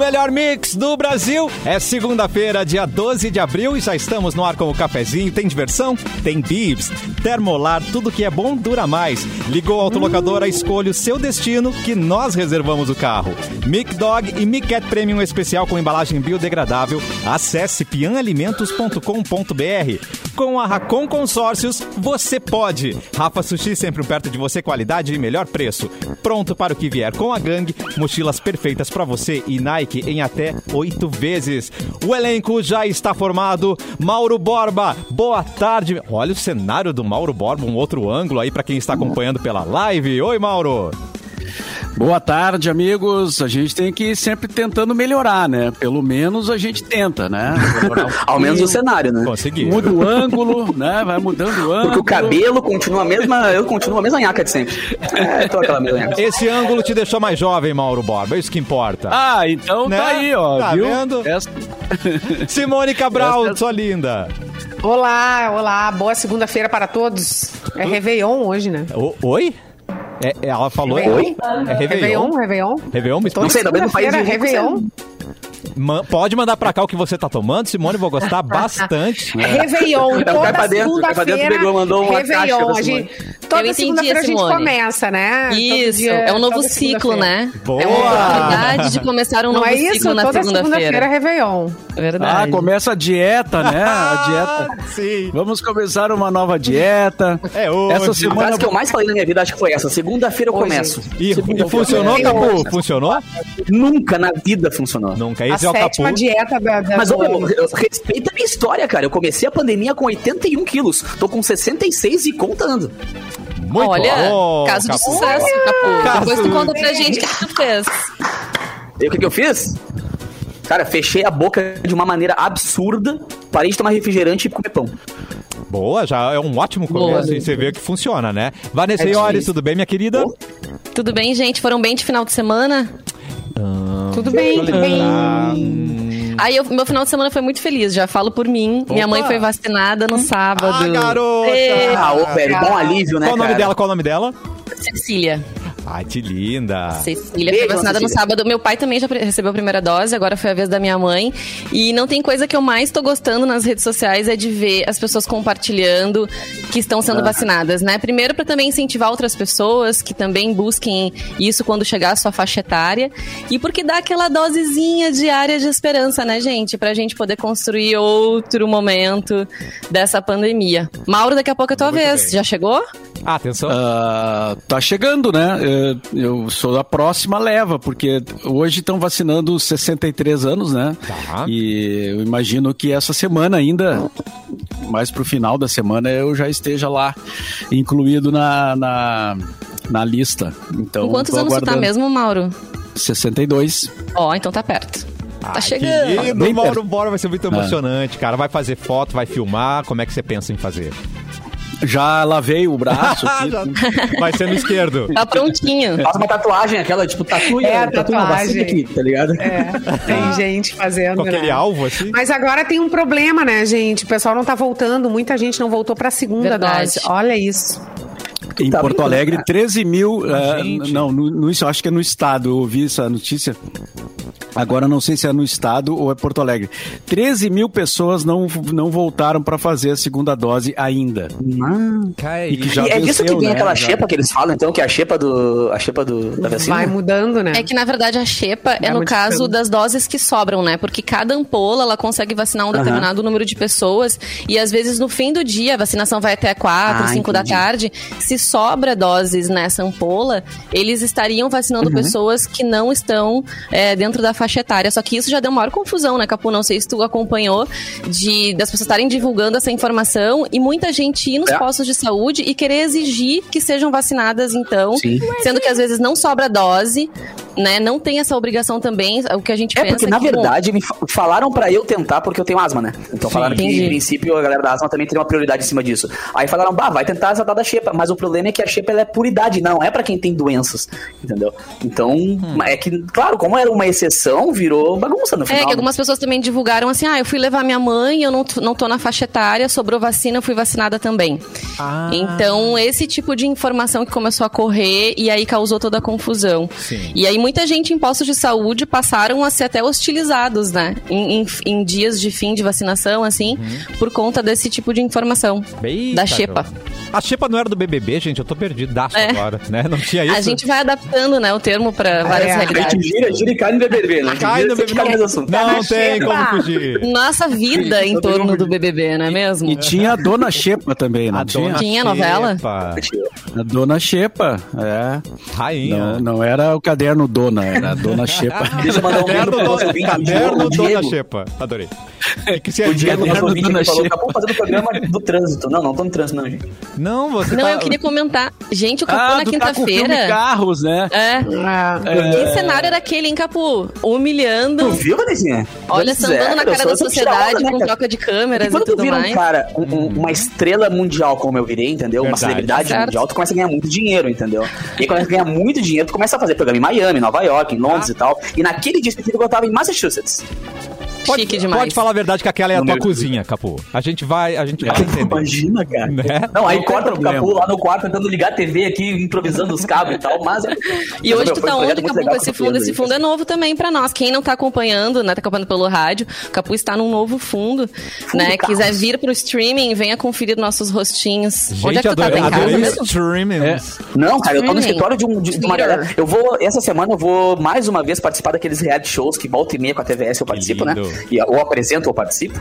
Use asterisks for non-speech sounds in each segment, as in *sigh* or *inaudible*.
melhor mix do Brasil. É segunda-feira, dia 12 de abril e já estamos no ar com o cafezinho. Tem diversão? Tem bibs. Termolar, tudo que é bom dura mais. Ligou a autolocadora, escolha o seu destino que nós reservamos o carro. Mic Dog e Mic Cat Premium especial com embalagem biodegradável. Acesse pianalimentos.com.br. Com a Racon Consórcios, você pode. Rafa Sushi sempre perto de você, qualidade e melhor preço. Pronto para o que vier com a gangue, mochilas perfeitas para você e Nike em até oito vezes. O elenco já está formado. Mauro Borba, boa tarde. Olha o cenário do Mauro Borba, um outro ângulo aí para quem está acompanhando pela live. Oi, Mauro. Boa tarde, amigos. A gente tem que ir sempre tentando melhorar, né? Pelo menos a gente tenta, né? *laughs* Ao menos o cenário, né? Consegui. Muda o ângulo, né? Vai mudando o ângulo. Porque o cabelo continua a mesma, eu continuo a mesma nhaca de sempre. É, tô aquela mesma nhaca. Esse ângulo te deixou mais jovem, Mauro Borba. É isso que importa. Ah, então Né? tá aí, ó. Tá viu? vendo? Essa- *laughs* Simone Cabral, Essa- sua linda. Olá, olá, boa segunda-feira para todos. É Réveillon hoje, né? O- oi? É, ela falou. Oi? É Réveillon. Réveillon, Réveillon. Réveillon, Toda Não sei, talvez no país de rico Réveillon. Ma- Pode mandar pra cá o que você tá tomando, Simone, vou gostar bastante. Réveillon, Vai toda pra dentro, vai pra dentro, segunda-feira. pegou, mandou uma caixa Réveillon, pra a gente, toda entendi, segunda-feira a gente começa, né? Isso, dia- é um novo ciclo, segunda-feira. né? Boa! É uma oportunidade de começar um Não novo é isso? ciclo na Toda segunda-feira é segunda-feira. Réveillon. Ah, Verdade. começa a dieta, né? A dieta. *laughs* Sim. Vamos começar uma nova dieta. É hoje. Essa A semana frase que eu mais falei na minha vida, acho que foi essa. Segunda-feira eu começo. E, Segunda-feira. e funcionou, É. Capu? Funcionou? Nunca na vida funcionou. Nunca. A é o Capu. sétima dieta da, da Mas, ô, meu, respeita a minha história, cara. Eu comecei a pandemia com 81 quilos. Tô com 66 e contando. Muito Olha, bom, caso de sucesso, Capu. Caso Depois tu conta pra gente o que tu fez. E o que, que eu fiz? Cara, fechei a boca de uma maneira absurda, parei de tomar refrigerante e comer pão. Boa, já é um ótimo começo Boa. e você vê que funciona, né? Vanessa É Iores, tudo bem, minha querida? Tudo bem, gente? Foram bem de final de semana? Tudo bem, tudo bem. Ah, Aí, eu- meu final de semana foi muito feliz, já falo por mim. Minha mãe foi vacinada no sábado. Ah, garota! Ah, ô, velho, bom alívio, né, Qual o nome cara? dela? Qual o nome dela? Cecília. Ai, que linda. Cecília Beijo, foi vacinada no sábado. Meu pai também já recebeu a primeira dose, agora foi a vez da minha mãe. E não tem coisa que eu mais tô gostando nas redes sociais é de ver as pessoas compartilhando que estão sendo vacinadas, né? Primeiro para também incentivar outras pessoas que também busquem isso quando chegar a sua faixa etária. E porque dá aquela dosezinha diária de esperança, né, gente? Pra gente poder construir outro momento dessa pandemia. Mauro, daqui a pouco é a tua Muito vez. bem. Já chegou? Ah, atenção. Ah, tá chegando, né? É, Eu sou da próxima leva, porque hoje estão vacinando os 63 anos, né? Tá. E eu imagino que essa semana ainda, mais pro final da semana, eu já esteja lá, incluído na, na, na lista. Então, Com quantos anos tu tá mesmo, Mauro? 62. Ó, então tá perto. Tá Ai, chegando. Que lindo, Bem Mauro. Bora vai ser muito emocionante, cara. Vai fazer foto, vai filmar. Como é que você pensa em fazer? Já lavei o braço. *laughs* aqui. Já- vai ser no esquerdo. Tá prontinho. Faz uma tatuagem, aquela, tipo, tatuia, É, tatuagem. vacina aqui, tá ligado? É, tem gente fazendo, Com aquele né? alvo, assim. Mas agora tem um problema, né, gente? O pessoal não tá voltando, muita gente não voltou pra segunda Verdade. dose. Olha isso. Em Tá Porto Alegre, cara. 13 mil. ah, Gente. não, no, no, isso, acho que é no estado. Eu ouvi essa notícia. Agora não sei se é no estado ou é Porto Alegre. 13 mil pessoas não, não voltaram para fazer a segunda dose ainda. E que já e é disso que vem né? aquela xepa que eles falam, então, que é a xepa do. A xepa do, da vacina. Vai mudando, né? É que, na verdade, a xepa é, É no caso diferente. das doses que sobram, né? Porque cada ampola, ela consegue vacinar um determinado número de pessoas. E, às vezes, no fim do dia, a vacinação vai até 4, Ah, 5 da tarde. Se sobra doses nessa ampola, eles estariam vacinando Uhum. pessoas que não estão é, dentro da faixa etária. Só que isso já deu maior confusão, né, Capu? Não sei se tu acompanhou, de das pessoas estarem divulgando essa informação e muita gente ir nos É. postos de saúde e querer exigir que sejam vacinadas, então. Sim. Sendo que às vezes não sobra dose, né? Não tem essa obrigação também. O que a gente É, pensa porque na que, bom, verdade me fa- falaram pra eu tentar porque eu tenho asma, né? Então falaram que, entendi. em princípio, a galera da asma também teria uma prioridade em cima disso. Aí falaram, bah, vai tentar essa tal da xepa. Mas o problema é que a xepa é por idade, não é pra quem tem doenças, entendeu? Então, é que, claro, como era uma exceção, virou bagunça no final. É, que algumas pessoas também divulgaram assim: ah, eu fui levar minha mãe, eu não, não tô na faixa etária, sobrou vacina, eu fui vacinada também. Ah. Então, esse tipo de informação que começou a correr e aí causou toda a confusão. Sim. E aí muita gente em postos de saúde passaram a ser até hostilizados, né? Em, em- em dias de fim de vacinação, assim, por conta desse tipo de informação. Eita, da xepa. A xepa não era do BBB, gente? Eu tô perdidaço É. agora, né? Não tinha isso. A gente vai adaptando, né, o termo pra várias É. A gente realidades. gira, gira e cai no BBB, né? Cai no BBB. Cai. Não, Tá tem xepa. como fugir. Nossa vida em torno do BBB, não é mesmo? E tinha a Dona Xepa também, não A tinha? dona Tinha novela? A Dona Xepa, é. Rainha. Não, não era o caderno Dona, era a Dona *laughs* Xepa. Deixa eu mandar um Caderno, caderno Dona. Xepa. Adorei. O que você O? Diego, nosso Caderno ouvinte, Dona aqui falou, Xepa. acabou fazendo o programa do trânsito. Não, não tô no trânsito não, gente. Não, você Não, tá... eu queria comentar. Gente, o Capu Ah, na tu tá quinta-feira. Carros, né? É. Ah, Que cenário era aquele, hein, Capu? Humilhando. Tu viu, Vanessinha? Olha, Pois é, sambando na cara da sociedade, onda, né, com troca de câmeras e Quando tu tudo vira um mais. cara, um- um- uma estrela mundial como eu virei, entendeu? Uma Verdade. celebridade Certo. mundial, tu começa a ganhar muito dinheiro, entendeu? E aí, quando tu ganha muito dinheiro, tu começa a fazer programa em Miami, Nova York, em Londres Ah. e tal. E naquele dia específico eu tava em Massachusetts. Pode, Chique demais. pode falar a verdade que aquela é a No tua cozinha, Capu. A gente vai, a gente vai entender. Imagina, cara. Né? Não, aí corta o. Capu lá no quarto tentando ligar a TV aqui, improvisando os cabos e tal, mas... *laughs* E hoje tu tá um onde, Capu, com esse fundo? Esse aí. fundo é novo também pra nós. Quem não tá acompanhando, né, tá acompanhando pelo rádio, o Capu está num novo fundo, né? Carros. Quiser vir pro streaming, venha conferir nossos rostinhos. onde é Gente, que tu tá? Tá adorei, em casa adorei mesmo? streamings. Não, cara, eu tô no Streaming. escritório de, um, de, de uma galera. Eu vou, essa semana eu vou mais uma vez participar daqueles reality shows que volta e meia com a TVS eu participo, né? E, ou apresento ou participo.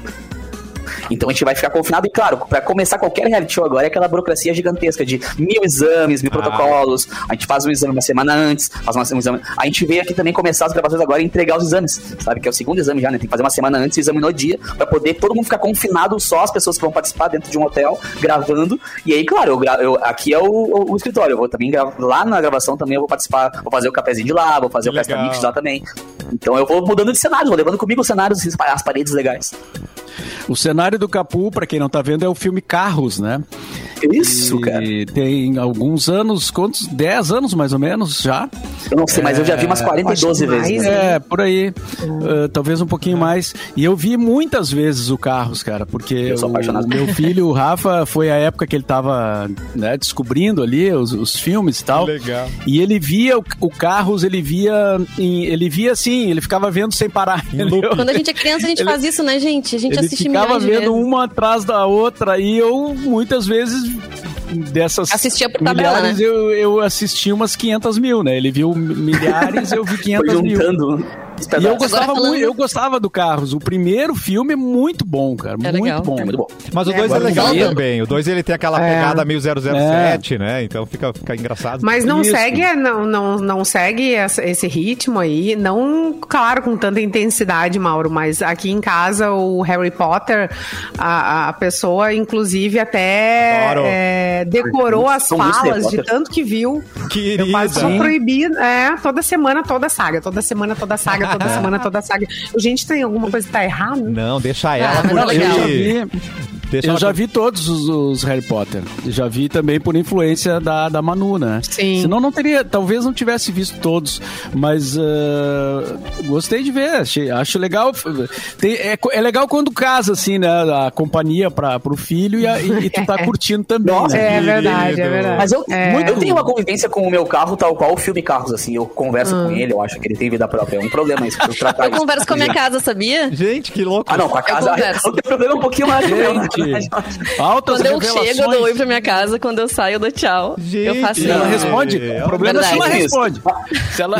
Então a gente vai ficar confinado. E claro, pra começar qualquer reality show agora é aquela burocracia gigantesca de mil exames, mil Ah. protocolos. A gente faz um exame uma semana antes, faz uma- um exame. A gente veio aqui também começar as gravações agora e entregar os exames. Sabe? Que é o segundo exame já, né? Tem que fazer uma semana antes o exame no dia, pra poder todo mundo ficar confinado, só as pessoas que vão participar dentro de um hotel, gravando. E aí, claro, eu, gra- eu- aqui é o, o- o escritório. Eu vou também gravar. Lá na gravação também eu vou participar, vou fazer o cafezinho de lá, vou fazer Que o Festa legal. Mix lá também. Então eu vou mudando de cenário, vou levando comigo os cenários, as paredes legais. O cenário do Capu, pra quem não tá vendo, é o filme Carros, né? Isso, cara. E tem alguns anos, quantos? 10 anos mais ou menos já. Eu não sei, mas eu já vi umas 42 acho vezes. né? É, por aí. Uh, talvez um pouquinho mais. E eu vi muitas vezes o Carros, cara, porque Eu sou o, apaixonado. meu filho, o Rafa, foi a época que ele tava né, descobrindo ali os, os filmes e tal. Legal. E ele via o, o Carros, ele via, em- ele via assim, ele ficava vendo sem parar. *laughs* Quando a gente é criança, a gente Ele- faz isso, né, gente? A gente Ele assiste ficava vendo vezes. uma atrás da outra e eu muitas vezes dessas Assistia por tabela, milhares né? eu, eu assisti umas 500 mil, né? Ele viu milhares, eu vi Foi 500 mil. juntando os E eu gostava, falando- muito, eu gostava do Carros. O primeiro filme é muito bom, cara. É muito legal. bom. É muito bom. Mas o É, 2 é, agora legal também. O 2 ele tem aquela É. pegada meio 007, né? Então fica, fica engraçado. Mas não Isso. segue, não, não, não segue essa- esse ritmo aí, não, claro, com tanta intensidade, Mauro, mas aqui em casa o Harry Potter, a, a pessoa, inclusive, até é, decorou as falas de tanto que viu. Querida. Eu quase sou Sim. proibido. É, toda semana, toda saga. Toda semana, toda saga. Toda semana, toda saga. Gente, tem alguma coisa que tá errada? Não, deixa ela Ah, é Não, eu legal. Deixa eu já curtir. vi todos os, os Harry Potter. Já vi também por influência da, da Manu, né? Sim. Senão não teria, talvez não tivesse visto todos, mas ah, gostei de ver, achei- acho legal. Tem- é, é legal quando casa, assim, né? A companhia para pro filho e, a- e- e tu tá *laughs* curtindo também, Nossa, né? É verdade, é verdade. Mas eu, É. eu tenho uma convivência com o meu carro, tal qual o filme Carros, assim. Eu converso Hum. com ele, eu acho que ele tem vida própria. É um problema isso. Eu, tratar Eu isso. converso com a minha casa, sabia? Gente, que louco. Ah, não, com a casa. *laughs* O teu problema é um pouquinho mais. Gente, altas Quando eu revelações. chego, eu dou oi pra minha casa. Quando eu saio, eu dou tchau. Gente. eu faço ela isso. responde. O problema é se ela verdade. responde. Se ela...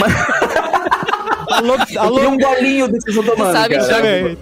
Alô, alô, um golinho desse. Sabe, cara.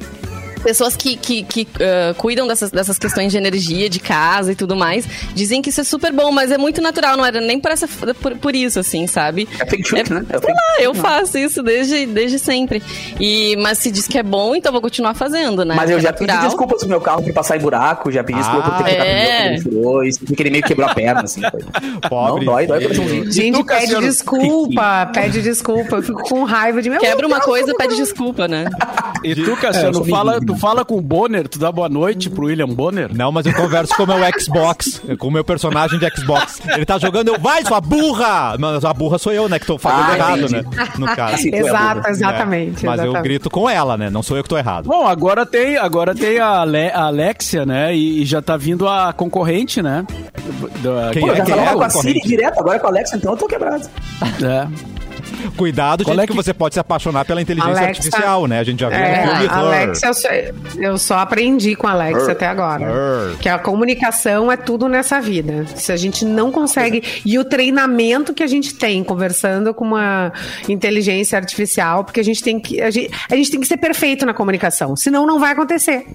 Pessoas que, que, que, ah, cuidam dessas, dessas questões de energia, de casa e tudo mais, dizem que isso é super bom, mas é muito natural, não era nem por, essa, por, por isso, assim, sabe? É chute, né? É Sei lá, eu faço isso desde, desde sempre. E, mas se diz que é bom, então vou continuar fazendo, né? Mas eu É já pedi natural. desculpas pro meu carro por passar em buraco, já pedi desculpa por ter que Ah, é? pneu quando ele furou, porque ele meio que quebrou a perna, assim. Foi. *laughs* Pobre. Não, dói, dói coraçãozinho. Gente, pede desculpa, pede desculpa. Eu fico com raiva de meu Quebra uma coisa, pede que desculpa, né? *laughs* E tu, É, eu Cassiano, sou fala, tu fala com o Bonner, tu dá boa noite pro William Bonner? Não, mas eu converso com o meu Xbox, com o meu personagem de Xbox. Ele tá jogando, eu, vai, sua burra! Mas a burra sou eu, né, que tô fazendo Ah, errado, entendi. né? No caso. *laughs* É Exato, burra. exatamente. É, mas eu exatamente. grito com ela, né? Não sou eu que tô errado. Bom, agora tem, agora tem a, Ale- a Alexia, né? E, e já tá vindo a concorrente, né? Da- Quem Pô, eu é? já Quem falava é com a? Siri direto, agora com a Alexa, então eu tô quebrado. É. Cuidado, Qual gente, é que... que- você pode se apaixonar pela inteligência Alexa- artificial, né? A gente já viu no É, filme Her. Alexa, eu só, eu só aprendi com a Alexa até agora. Her. Que a comunicação é tudo nessa vida. Se a gente não consegue. E o treinamento que a gente tem conversando com uma inteligência artificial, porque a gente tem que. A gente, a gente tem que ser perfeito na comunicação. Senão não vai acontecer.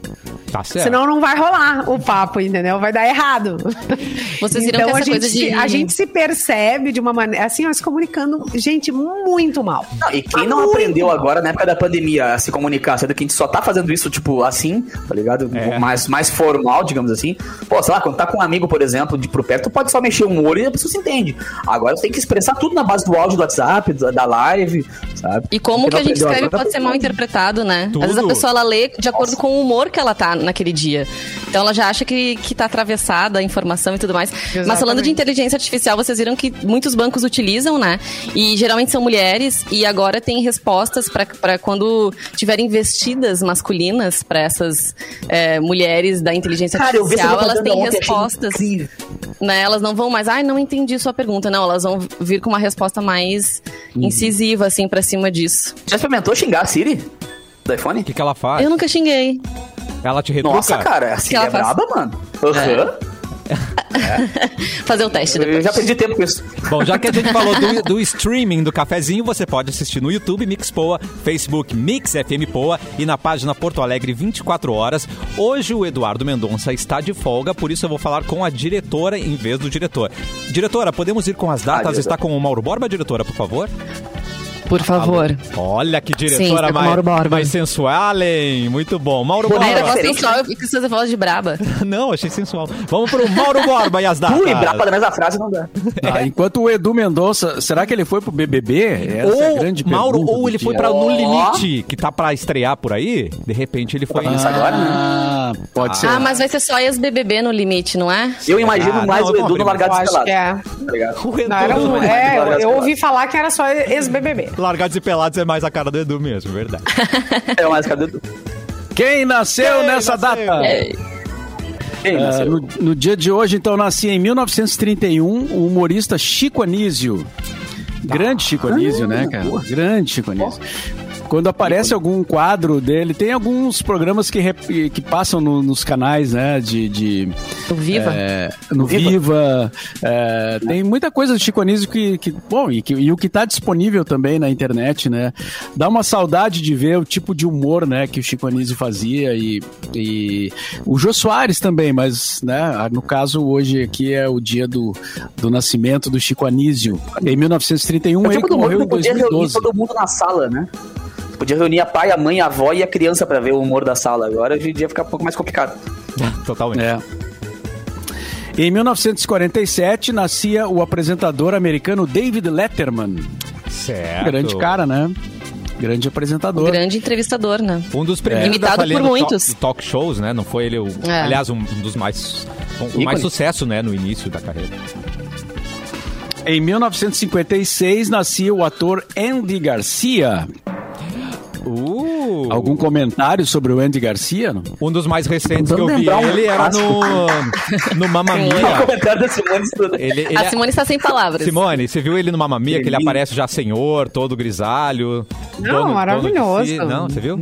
Tá certo. Senão não vai rolar o papo, entendeu? Vai dar errado. Vocês viram então que a essa gente, coisa de- a gente se percebe de uma maneira. Assim, ó, se comunicando, gente, muito mal. Não, e quem Mas não muito aprendeu mal. agora, na época da pandemia, a se comunicar, sendo que a gente só tá fazendo isso, tipo, assim, tá ligado? É. Mais, mais formal, digamos assim. Pô, sei lá, quando tá com um amigo, por exemplo, de pro perto, tu pode só mexer um olho e a pessoa se entende. Agora você tem que expressar tudo na base do áudio do WhatsApp, da, live, sabe? E como Quem que a gente escreve agora, pode ser mal interpretado, né? Tudo. Às vezes a pessoa ela lê de acordo com o humor que ela tá naquele dia. Então ela já acha que, que tá atravessada a informação e tudo mais. Mas falando Exatamente. de inteligência artificial, vocês viram que muitos bancos utilizam, né? E geralmente são mulheres e agora tem respostas para quando tiverem vestidas masculinas para essas é, mulheres da inteligência Cara, artificial, elas têm respostas né? Elas não vão mais, ai, não entendi sua pergunta. Não, elas vão vir com uma resposta mais Uhum. incisiva, assim, pra cima disso. Já experimentou xingar a Siri? Do iPhone? O que, que ela faz? Eu nunca xinguei. Ela te retruca? Nossa, cara, a Siri ela é faz? braba, mano. Aham. *laughs* Fazer o teste Eu depois. já perdi tempo com isso. Bom, já que a gente falou do, *laughs* do streaming do cafezinho, você pode assistir no YouTube Mix Poa, Facebook Mix FM Poa e na página Porto Alegre 24 horas. Hoje o Eduardo Mendonça está de folga, por isso eu vou falar com a diretora em vez do diretor. Diretora, podemos ir com as datas? diretor. está com o Mauro Borba, diretora, por favor? Por favor. Olha que Sim, diretora está com mais, mais sensual, hein? Muito bom. Mauro Borba. negócio diferente, sensual, eu fico com essa voz de braba. *laughs* Não, achei sensual. Vamos pro Mauro Borba e as datas. Ui, braba da mesma frase não dá. *laughs* Ah, enquanto o Edu Mendonça, será que ele foi pro BBB? Essa é a ou, grande Mauro, pergunta ou ele foi dia. pra No. Limite, que tá pra estrear por aí. De repente ele foi. Isso agora, né? Ah, pode ser. Ah, mas vai ser só ex-BBB no limite, não é? Eu imagino Ah, mais não, o Edu no. Largado Eu acho Pelado. que é. Tá? O Edu Não, era um- é, eu, ouvi falar que era só ex-BBB. Largados e Pelados é mais a cara do Edu mesmo, verdade. *laughs* É mais cadê o Edu? Quem nasceu Quem nessa nasceu? data? Quem Ah, nasceu? no, no dia de hoje, então, nascia em 1931 o humorista Chico Anísio. Grande Chico Anísio, né, cara? Grande Chico Anísio. Quando aparece algum quadro dele, tem alguns programas que, rep- que passam no- nos canais, né? De. de O Viva. é, no Viva. Viva. é, tem muita coisa do Chico Anísio que. que- bom, e, que- e o que está disponível também na internet, né? Dá uma saudade de ver o tipo de humor, né? Que o Chico Anísio fazia e. e o Jô Soares também, mas, né? No caso, hoje aqui é o dia do, do nascimento do Chico Anísio. Em 1931, É o ele tipo morreu em podia reunir 2012. todo mundo na sala, né? Podia reunir a pai, a mãe, a avó e a criança pra ver o humor da sala. Agora hoje em dia fica um pouco mais complicado. *laughs* Totalmente. É. Em 1947, nascia o apresentador americano David Letterman. Certo. Grande cara, né? Grande apresentador. Grande entrevistador, né? Um dos primeiros Imitado da falia por muitos. Talk, talk shows, né? Não foi ele o. É. Aliás, um, um dos mais. Com Ícone. mais sucesso, né? No início da carreira. Em 1956, nascia o ator Andy Garcia. Uh! Algum comentário sobre o Andy Garcia? Não? Um dos mais recentes que eu vi um ele era no. No Mamma O Mia. comentário da Simone tudo. Ele, ele A é- Simone está sem palavras. Simone, você viu ele no Mamma Mia, que ele aparece já senhor, todo grisalho. Não, dono- dono maravilhoso. si. Não, você viu?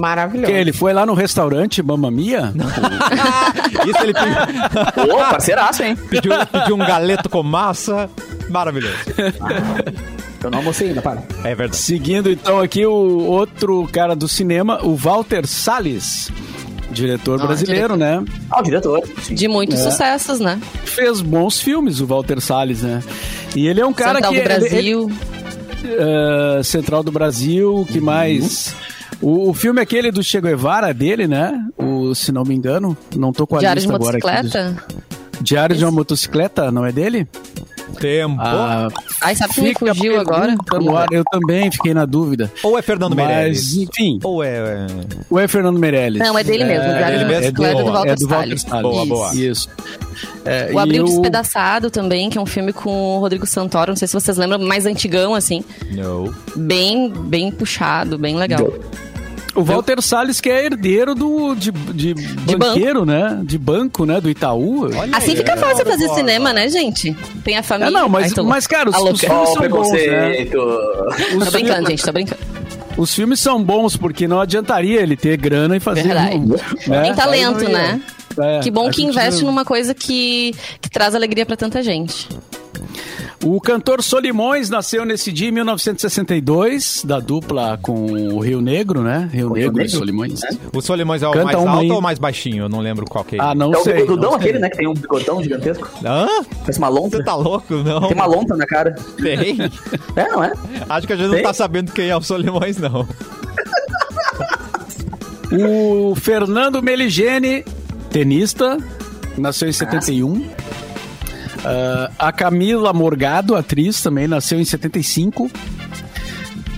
Maravilhoso. Que ele foi lá no restaurante Mamma Mia? *laughs* Isso ele pediu, *laughs* Ô, parceiraço, hein? pediu, pediu um galeto com massa. Maravilhoso. Eu não almocei ainda, para. É verdade. Seguindo então aqui o outro cara do cinema, o Walter Salles. Diretor Ah, brasileiro, né? Ah, diretor. Sim. De muitos É. sucessos, né? Fez bons filmes, o Walter Salles, né? E ele é um cara Central que. do ele- Brasil. eh, Central do Brasil, que mais? O, o filme aquele do Che Guevara dele, né? O, se não me engano, não tô com a Diário de lista agora aqui. motocicleta. Diário de uma motocicleta, não é dele? Tempo. Ah, Ai, sabe que me fica a fugiu agora? ar. Eu também fiquei na dúvida. Ou é Fernando Mas, Meirelles? enfim, Ou é. é- o é Fernando Meirelles. Não, é dele mesmo. Dele de mesmo? motocicleta É do do- Walter é do Walter Salles. Salles. Boa, Isso. boa. Isso. É, O Abril e Despedaçado também, que é um filme com o Rodrigo Santoro, não sei se vocês lembram, mais antigão, assim. Não. Bem, bem puxado, bem legal. O Walter Salles, que é herdeiro do, de, de, banqueiro, né? De banco, né? Do Itaú. Olha assim aí, fica fácil fazer cinema, né, gente? Tem a família. É, não, mas, Ai, mas cara, os, os filmes são bons, né? Tô brincando, gente, tô brincando. Os filmes são bons porque não adiantaria ele ter grana e fazer. Verdade. Um, né? Tem talento, né? É, que bom que investe não... numa coisa que, que traz alegria para tanta gente. O cantor Solimões nasceu nesse dia em 1962, da dupla com o Rio Negro, né? Rio, Negro, Negro e Solimões. É. O Solimões é o Canta mais alto aí... ou mais baixinho? Eu não lembro qual que é. Ah, não é sei. É o bigodão aquele, né? Que tem um bigodão gigantesco. Hã? Parece uma lontra. Você tá louco? Não. Tem uma lontra na cara. Tem? É, não é? Acho que a gente tem? não tá sabendo quem é o Solimões, não. o Fernando Meligeni, tenista, nasceu em 71. Uh, a Camila Morgado, atriz, também nasceu em 75.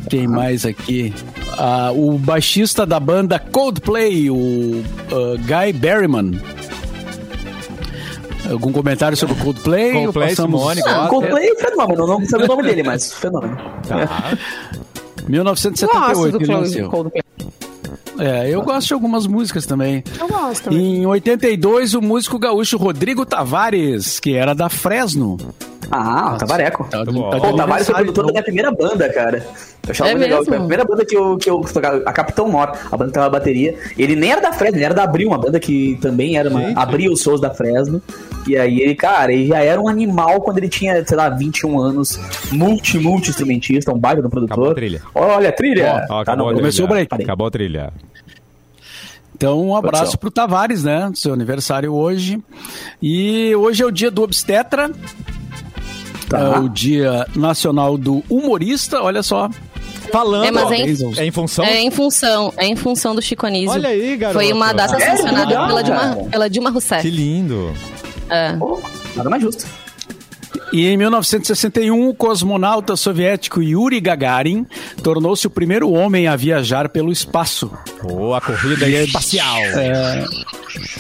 Quem mais aqui? Uh, o baixista da banda Coldplay, o uh, Guy Berryman. Algum comentário sobre o Coldplay? Coldplay, passamos... Simone, ah, Coldplay é fenômeno, não sabe o nome dele, mas fenômeno. Tá. *laughs* 1978 ele nasceu. Coldplay. É, eu gosto de algumas músicas também. Eu gosto também. Em 82, o músico gaúcho Rodrigo Tavares, que era da Fresno. Ah, Tavareco. Tá, tá Pô, o Tavares foi produtor da minha primeira banda, cara. Eu achava é muito legal. Foi a primeira banda que eu, que eu tocava, a Capitão Mor, a banda que tava bateria. Ele nem era da Fresno, ele era da Abril, uma banda que também era uma. Abria os shows da Fresno. E aí ele, cara, ele já era um animal quando ele tinha, sei lá, 21 anos, multi, multi instrumentista, um baita do produtor. Acabou a trilha. Olha a trilha. Oh, tá, não, começou o break. Acabou a trilha. Então, um abraço pro Tavares, né? Seu aniversário hoje. E hoje é o dia do obstetra. Tá. É o dia nacional do humorista, olha só. Falando, é, mas é, em, é em função? É em função, é em função do Chico Anísio. Olha aí, garoto. Foi uma data é, sancionada pela Dilma, pela Dilma Rousseff. Que lindo. É. Oh, nada mais justo. E em 1961, o cosmonauta soviético Yuri Gagarin tornou-se o primeiro homem a viajar pelo espaço. Oh, a corrida é espacial. É,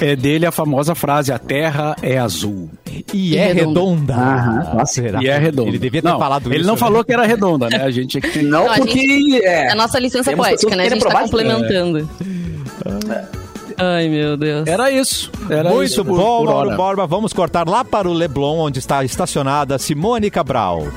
é, dele a famosa frase: A Terra é azul. E, é redonda. redonda. Nossa, e é redonda. Ele devia ter não, falado ele isso. Ele não né? falou que era redonda, né? A gente é que... *laughs* Não, não porque. Gente, é, a nossa licença poética, né? A gente tá complementando. É. Ai, meu Deus. Era isso. Era Muito isso bom, Mauro Borba. Vamos cortar lá para o Leblon, onde está estacionada Simone Cabral.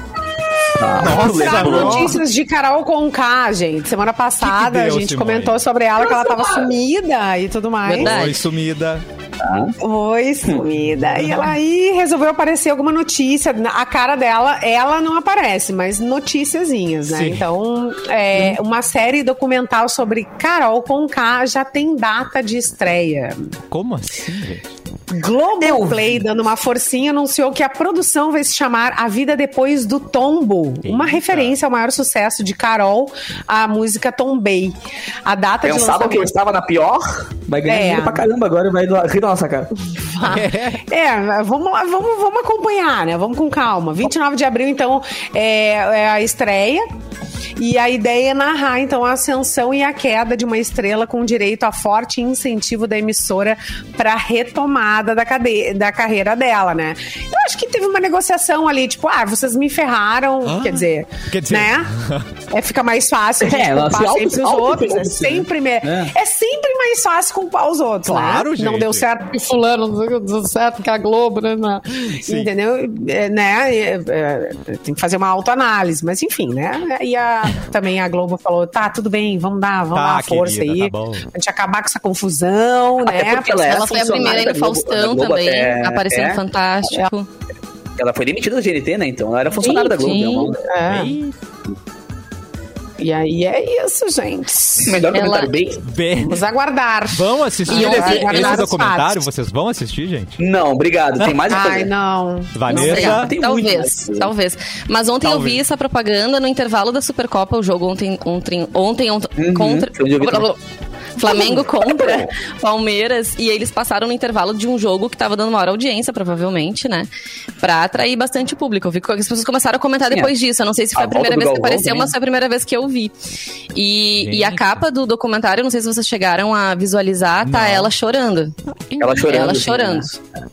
Ah, Nossa, notícias de Carol Conká, gente. Semana passada que que deu, a gente Simone? comentou sobre ela, que ela tava sumida e tudo mais. Verdade. Foi sumida. Tá. Oi, sumida. E ela aí resolveu aparecer alguma notícia. A cara dela, ela não aparece, mas noticiazinhas, né? Sim. Então, é, uma série documental sobre Carol Conká já tem data de estreia. Como assim, gente? Globoplay, dando uma forcinha, anunciou que a produção vai se chamar A Vida Depois do Tombo, Eita. uma referência ao maior sucesso de Carol, a música Tombei. A data Pensava de lançamento... que eu estava na pior, vai ganhar é. dinheiro pra caramba agora e vai rir da nossa cara. é, vamos lá, vamos, vamos acompanhar, né? Vamos com calma. 29 de abril, então, é, é a estreia. E a ideia é narrar, então, a ascensão e a queda de uma estrela com direito a forte incentivo da emissora para da, cade... da carreira dela, né? Eu acho que teve uma negociação ali, tipo, ah, vocês me ferraram, ah, quer dizer, quer dizer, né? *laughs* é, fica mais fácil a gente é, culpar sempre os outros. É sempre, me... é. é. sempre mais fácil culpar os outros, né? claro, né? Gente. Não deu certo porque fulano, não deu certo que a Globo, né? Entendeu? É, né? É, é, tem que fazer uma autoanálise, mas enfim, né? E a também a Globo falou: tá, tudo bem, vamos dar, vamos tá, dar força querida, aí. Tá a gente acabar com essa confusão, Até né? Porque ela, ela foi a primeira aí no Faustão também, até, aparecendo é, fantástico. Ela foi demitida do GNT, né? Então ela era funcionária da Globo. É. E aí é isso, gente. Melhor Ela... bem. bem. Vamos aguardar. Vão assistir esse, esse documentário? Vocês vão assistir, gente? Não, obrigado. Tem mais Ai, não. Vanessa? Não, talvez, talvez. Mas ontem talvez. eu vi essa propaganda no intervalo da Supercopa, o jogo ontem, ontem, ontem, ontem uhum, contra... Flamengo contra Palmeiras e eles passaram no intervalo de um jogo que tava dando maior audiência, provavelmente, né? Pra atrair bastante público. Eu vi que as pessoas começaram a comentar depois disso. Eu não sei se foi a, a primeira vez que apareceu, mas foi a primeira vez que eu vi. E, e a capa do documentário, não sei se vocês chegaram a visualizar, tá não. ela chorando. Ela chorando. Ela chorando. Né?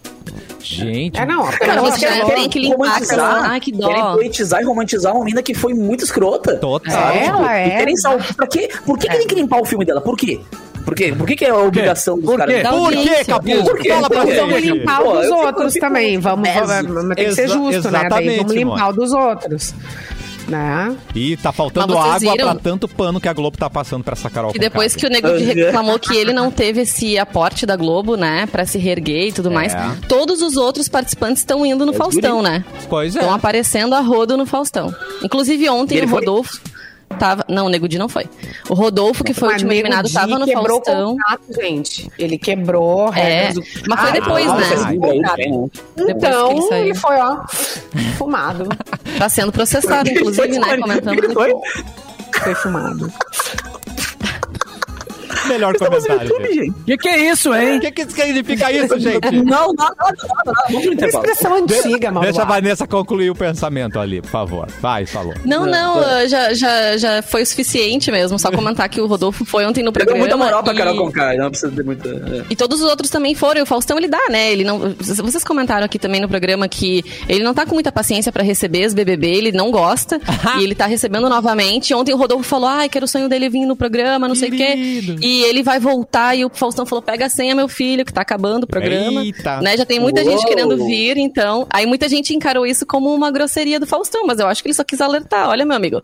Gente. É, não, a Cara, pessoa vocês já querem, quer- tem que querem limpar aquela- ai, que dó. querem poetizar e romantizar uma mina que foi muito escrota. Total. sabe? Ela Tipo, é. querem sal... pra quê? Por que, que tem que limpar o filme dela? Por quê? Por quê? Por que, que é a obrigação dos Por caras? quê? Por audiência. que, Capu? Por quê? Fala pra quê? Vamos limpar Pô, o dos outros também. Vamos, vamos, tem que ser justo, né? Daí vamos limpar o dos outros. Né? E tá faltando água viram? pra tanto pano que a Globo tá passando pra essa Carol E depois que o Nego Di reclamou que ele não teve esse aporte da Globo, né, pra se reerguer e tudo mais, todos os outros participantes estão indo no Faustão, né? Pois é. Estão aparecendo a rodo no Faustão. Inclusive ontem ele o foi? Tava, não, o Nego Di não foi. O Rodolfo que foi o Mas último Nego eliminado Di tava no quebrou o Faustão. contrato, gente. Ele quebrou É, regras do- mas foi Ah, depois, não, né? daí tem, né? Depois que Então, ele ele foi, ó, fumado. Tá sendo processado, *laughs* inclusive, né, comentando. Ele foi? Foi fumado. Melhor Estamos comentário, YouTube, gente. que, que é isso, O hein? que, que significa isso, gente? Não, nada, nada, nada, nada. Vamos pro intervalo. Expressão antiga, Mauro. Deixa a Vanessa concluir o pensamento ali, por favor. Vai, falou. Não, não, já, já, já foi o suficiente mesmo. Só comentar que o Rodolfo foi ontem no Deu programa. muita moral pra e- Carol Conká, não precisa ter muita... é. E todos os outros também foram. E o Faustão, ele dá, né? Ele não. Vocês comentaram aqui também no programa que ele não tá com muita paciência pra receber as BBB, ele não gosta. *laughs* e ele tá recebendo novamente. Ontem o Rodolfo falou: ai, que era o sonho dele vir no programa, não sei o quê. Querido. E ele vai voltar. E o Faustão falou: pega a senha, meu filho, que tá acabando o programa. Eita. Né? Já tem muita Uou. gente querendo vir, então. Aí muita gente encarou isso como uma grosseria do Faustão, mas eu acho que ele só quis alertar. Olha, meu amigo,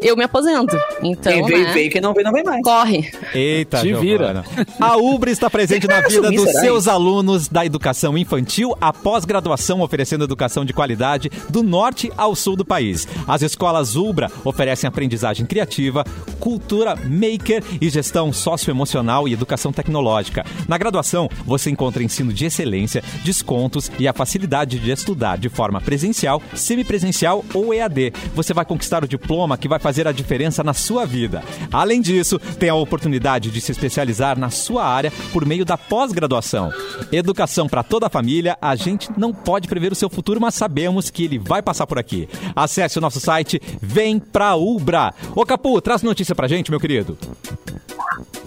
eu me aposento. Então. Quem veio, né? veio, quem não veio, não vem mais. Corre. Eita, Te Giovana. A Ubra está presente na vida assumir, dos seus alunos da educação infantil a pós-graduação, oferecendo educação de qualidade do norte ao sul do país. As escolas Ubra oferecem aprendizagem criativa, cultura maker e gestão socioemocional e educação tecnológica. Na graduação, você encontra ensino de excelência, descontos e a facilidade de estudar de forma presencial, semipresencial ou EAD. Você vai conquistar o diploma que vai fazer a diferença na sua vida. Além disso, tem a oportunidade de se especializar na sua área por meio da pós-graduação. Educação para toda a família, a gente não pode prever o seu futuro, mas sabemos que ele vai passar por aqui. Acesse o nosso site Vem Pra Ubra. Ô Capu, traz notícia pra gente, meu querido.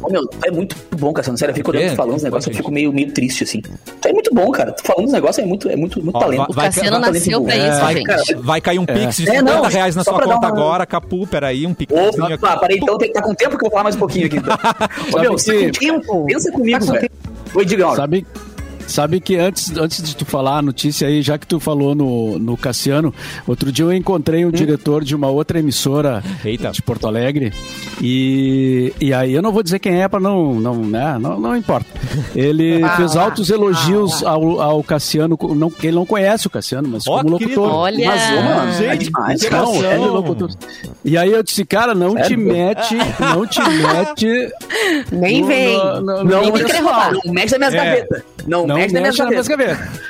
Ô, meu, é muito bom, Cassiano. Sério, eu fico olhando É, falando uns que negócios, eu fico meio, meio triste, assim. É muito bom, cara. Tu falando uns negócios é muito, é muito, muito Ó, talento. vai- Cassiano Vai- nasceu pra isso, vai- gente. Vai cair um pix de É, 50 não, reais na sua conta uma- agora, Capu. Peraí, um pixzinho Opa, aqui. peraí, então tem que estar com tempo que eu vou falar mais um pouquinho aqui. Então. *laughs* Ô, meu, se- tempo? pensa comigo, Tá com velho. Oi, diga. Sabe, sabe que antes, antes de tu falar a notícia aí, já que tu falou no, no Cassiano, outro dia eu encontrei um diretor de uma outra emissora Eita. de Porto Alegre e, e aí eu não vou dizer quem é para não, não, né, não, não importa. Ele *laughs* Ah, fez altos ah, elogios ao, ao Cassiano, não, que ele não conhece o Cassiano, mas Ó, como locutor. Olha. Mas, mano, Gente, é demais. Não, ele é locutor. E aí eu disse, cara, não te Sério? mete, *laughs* não te mete. Nem no- vem. no- no- Não, no não, pessoal. não mexe na minhas É. gavetas. Não, Não mexe na mexe minhas gavetas. gavetas.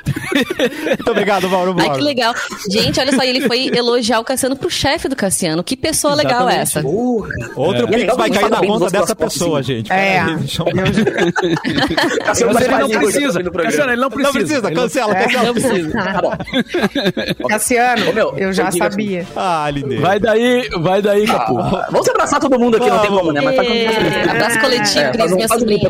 Muito obrigado, Mauro. Ai, Mauro. que legal. Gente, olha só, ele foi elogiar o Cassiano pro chefe do Cassiano. Que pessoa legal Exatamente. essa. Porra. Outro É pix legal vai cair na conta dessa pessoa, assim. gente. É. Cassiano ele não precisa. Cassiano, ele não precisa. Não precisa, cancela, É. cancela. Não precisa. *laughs* Tá bom. Cassiano, eu já sabia. Ah, Linê. Vai daí, vai daí, Capu. Ah, vamos se abraçar todo mundo aqui, não tem Vamos. como, né? Mas faz como É, Abraço coletivo, É, Cris, minha sobrinha.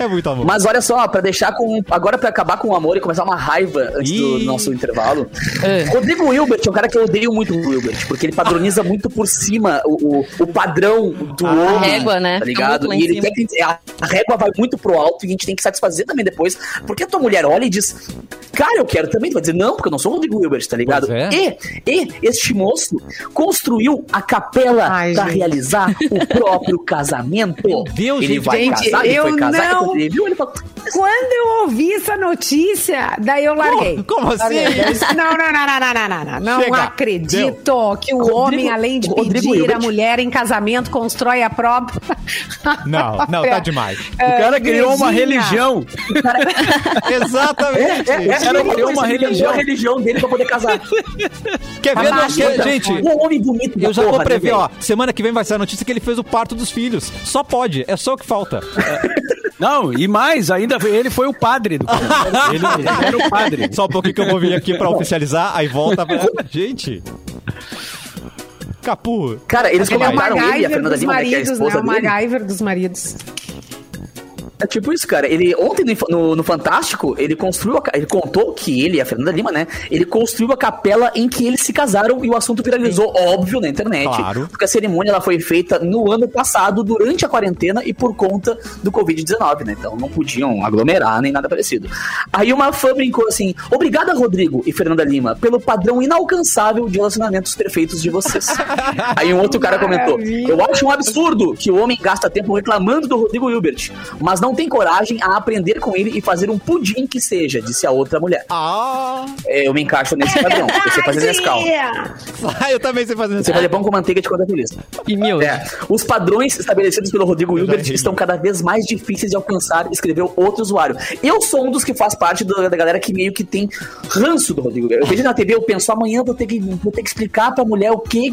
É. É muito amor. Mas olha só, pra deixar com. Agora pra acabar com o amor e começar uma raiva antes do Ih. nosso intervalo. É. Rodrigo Hilbert é um cara que eu odeio muito o Hilbert, porque ele padroniza muito por cima o, o, o padrão do Ah, homem. a régua, né? Tá Fica ligado? em E ele que, a, a régua vai muito pro alto e a gente tem que satisfazer também depois. Porque a tua mulher olha e diz, cara, eu quero também. Tu vai dizer, não, porque eu não sou o Rodrigo Hilbert, tá ligado? É. E, e este moço construiu a capela Ai, pra gente. realizar o próprio casamento. Meu Deus, ele gente. vai Gente, casar, ele foi casar, não- ele viu, ele falou, Quando eu ouvi essa notícia, daí eu larguei. Como assim? Larguei. Eu disse, Não, não, não, não, não, não, não, não. Não Chega. acredito que o Rodrigo- homem, além de Rodrigo pedir a mulher em casamento, constrói a própria. Não, não, tá demais. O cara criou uma religião. Exatamente. É, é, cara criou uma religião. a religião dele pra poder casar. Quer ver? Então, gente, um homem bonito eu já vou né, prever, ó. Semana que vem vai ser a notícia que ele fez o parto dos filhos. Só pode, é só o que falta. Não, e mais, ainda ele foi o padre do *laughs* ele, ele era o padre. Só um pouquinho que eu vou vir aqui pra oficializar, aí volta. pra- Gente. Capu. Cara, eles Ele é o comentaram ele a Fernanda dos Lima, né, que é a maridos, né? esposa O dele. MacGyver dos maridos. É tipo isso, cara. Ele ontem no, no, Fantástico, ele construiu, a, ele contou que ele a Fernanda Lima, né? Ele construiu a capela em que eles se casaram e o assunto viralizou, óbvio, na internet. Claro. Porque a cerimônia ela foi feita no ano passado, durante a quarentena e por conta do Covid-19, né? Então não podiam aglomerar nem nada parecido. Aí uma fã brincou assim: Obrigada, Rodrigo e Fernanda Lima, pelo padrão inalcançável de relacionamentos perfeitos de vocês. *laughs* Aí um outro cara comentou: Eu acho um absurdo que o homem gasta tempo reclamando do Rodrigo Hilbert, mas não tem coragem a aprender com ele e fazer um pudim que seja, disse a outra mulher. Ah, É, eu me encaixo nesse padrão. Eu sei fazer Nescau. ah, eu também sei fazer Você isso. fazer pão com manteiga de conta feliz. E mil. É. Os padrões estabelecidos pelo Rodrigo Hilbert estão cada vez mais difíceis de alcançar, escreveu outro usuário. Eu sou um dos que faz parte do- da galera que meio que tem ranço do Rodrigo Hilbert. Eu vejo na TV, eu penso, amanhã eu vou ter que, vou ter que explicar pra mulher o que